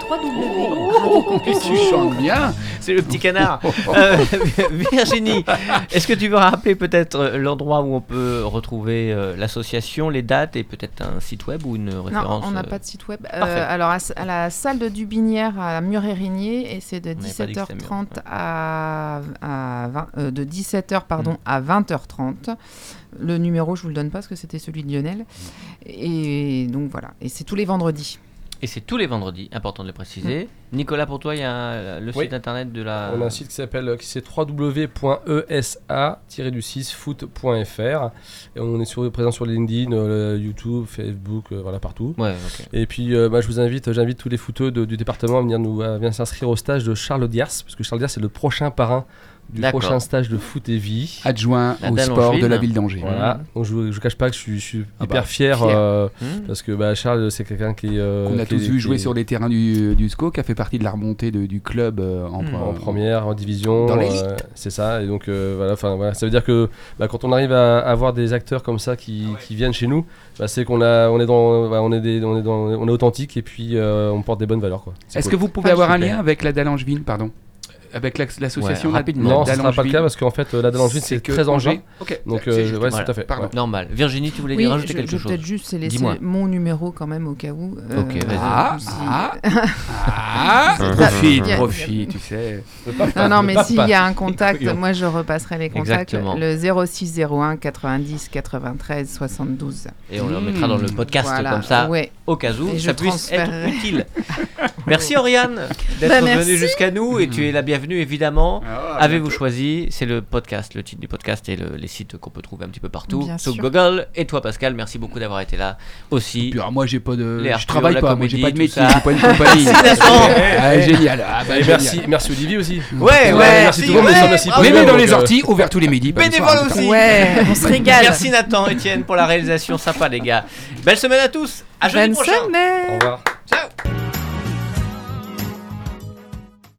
Oh, et tu chantes bien C'est le petit canard. Euh, <laughs> Virginie, est-ce que tu veux rappeler peut-être euh, l'endroit où on peut retrouver euh, l'association, les dates et peut-être un site web ou une Non, référence on n'a pas de site web. Euh, Parfait. alors, à, à la salle de Dubinière à Mur-et-Rigné, et c'est de On n'avait pas dit que c'était 17h30 Mur, à, à 20 euh, de 17h pardon, à 20h30. Le numéro, je vous le donne pas parce que c'était celui de Lionel. Et donc voilà. Et c'est tous les vendredis. Et c'est tous les vendredis, important de le préciser. Nicolas, pour toi, il y a un- le Oui. site internet de la. On a un site qui s'appelle euh, qui c'est www.esa-du6foot.fr et on est sur, présent sur LinkedIn, euh, YouTube, Facebook, euh, voilà partout. Ouais. Et puis euh, bah, je vous invite, j'invite tous les footeux de- du département à venir nous à venir s'inscrire au stage de Charles Diers parce que Charles Diers c'est le prochain parrain du prochain stage de foot et vie. Adjoint La au sport de la ville d'Angers. Voilà. Donc je, vous cache pas que je suis, je suis Ah hyper bah, fier, fier. euh, Hmm. parce que bah, Charles c'est quelqu'un qui, euh, Qu'on a qui tous est- vu jouer est sur les terrains du, du SCO, qui a fait partie de la remontée de- du club euh, en, Hmm. en première, en division. Dans euh, c'est ça. Et donc euh, voilà, enfin voilà, ça veut dire que bah, quand on arrive à avoir des acteurs comme ça qui, qui viennent chez nous, bah, c'est qu'on a, on est dans, bah, on est des, on est dans, on est authentique et puis euh, on porte des bonnes valeurs Est-ce cool. que vous pouvez avoir un lien avec la dalle angevine, pardon? Avec l'association Ouais, rapidement. non, ce sera pas le cas parce qu'en fait euh, la Dalangine c'est que très. Angers. Ok. Donc C'est euh, juste- ouais, voilà. tout à fait. Pardon. ouais. Normal. Virginie, tu voulais Oui, dire rajouter je, quelque je chose vais peut-être juste laisser Dis-moi. mon numéro quand même au cas où. euh, Ok, vas-y. Ah, si- ah, ah, <laughs> profite, profite, tu sais. Non, non, mais s'il y a un contact, moi je repasserai les contacts. Exactement. Le 06 01 90 93 72. Et on le remettra dans le podcast comme ça, au cas où Et je ça puisse être utile. <laughs> merci Oriane d'être Bah, venue merci. jusqu'à nous et tu es la bienvenue évidemment. Ah, Avez-vous choisi C'est le podcast, le titre du podcast et le- les sites qu'on peut trouver un petit peu partout Bien sur sûr. Google. Et toi Pascal, merci beaucoup d'avoir été là aussi. Puis alors, moi j'ai pas de. Les je Arthur, travaille pas, moi j'ai comédie, pas de métier, j'ai pas une compagnie. <laughs> ah, génial. Ah, bah, Et génial. merci, merci Olivier aussi. Ouais, ouais, merci tout le monde, merci même dans les euh, orties, ouvert tous les midis. Bénévole aussi. Ouais, on se régale. Merci Nathan, Étienne pour la réalisation sympa les gars. Belle semaine à tous. À jeudi prochain. semaine. Au revoir. Ciao.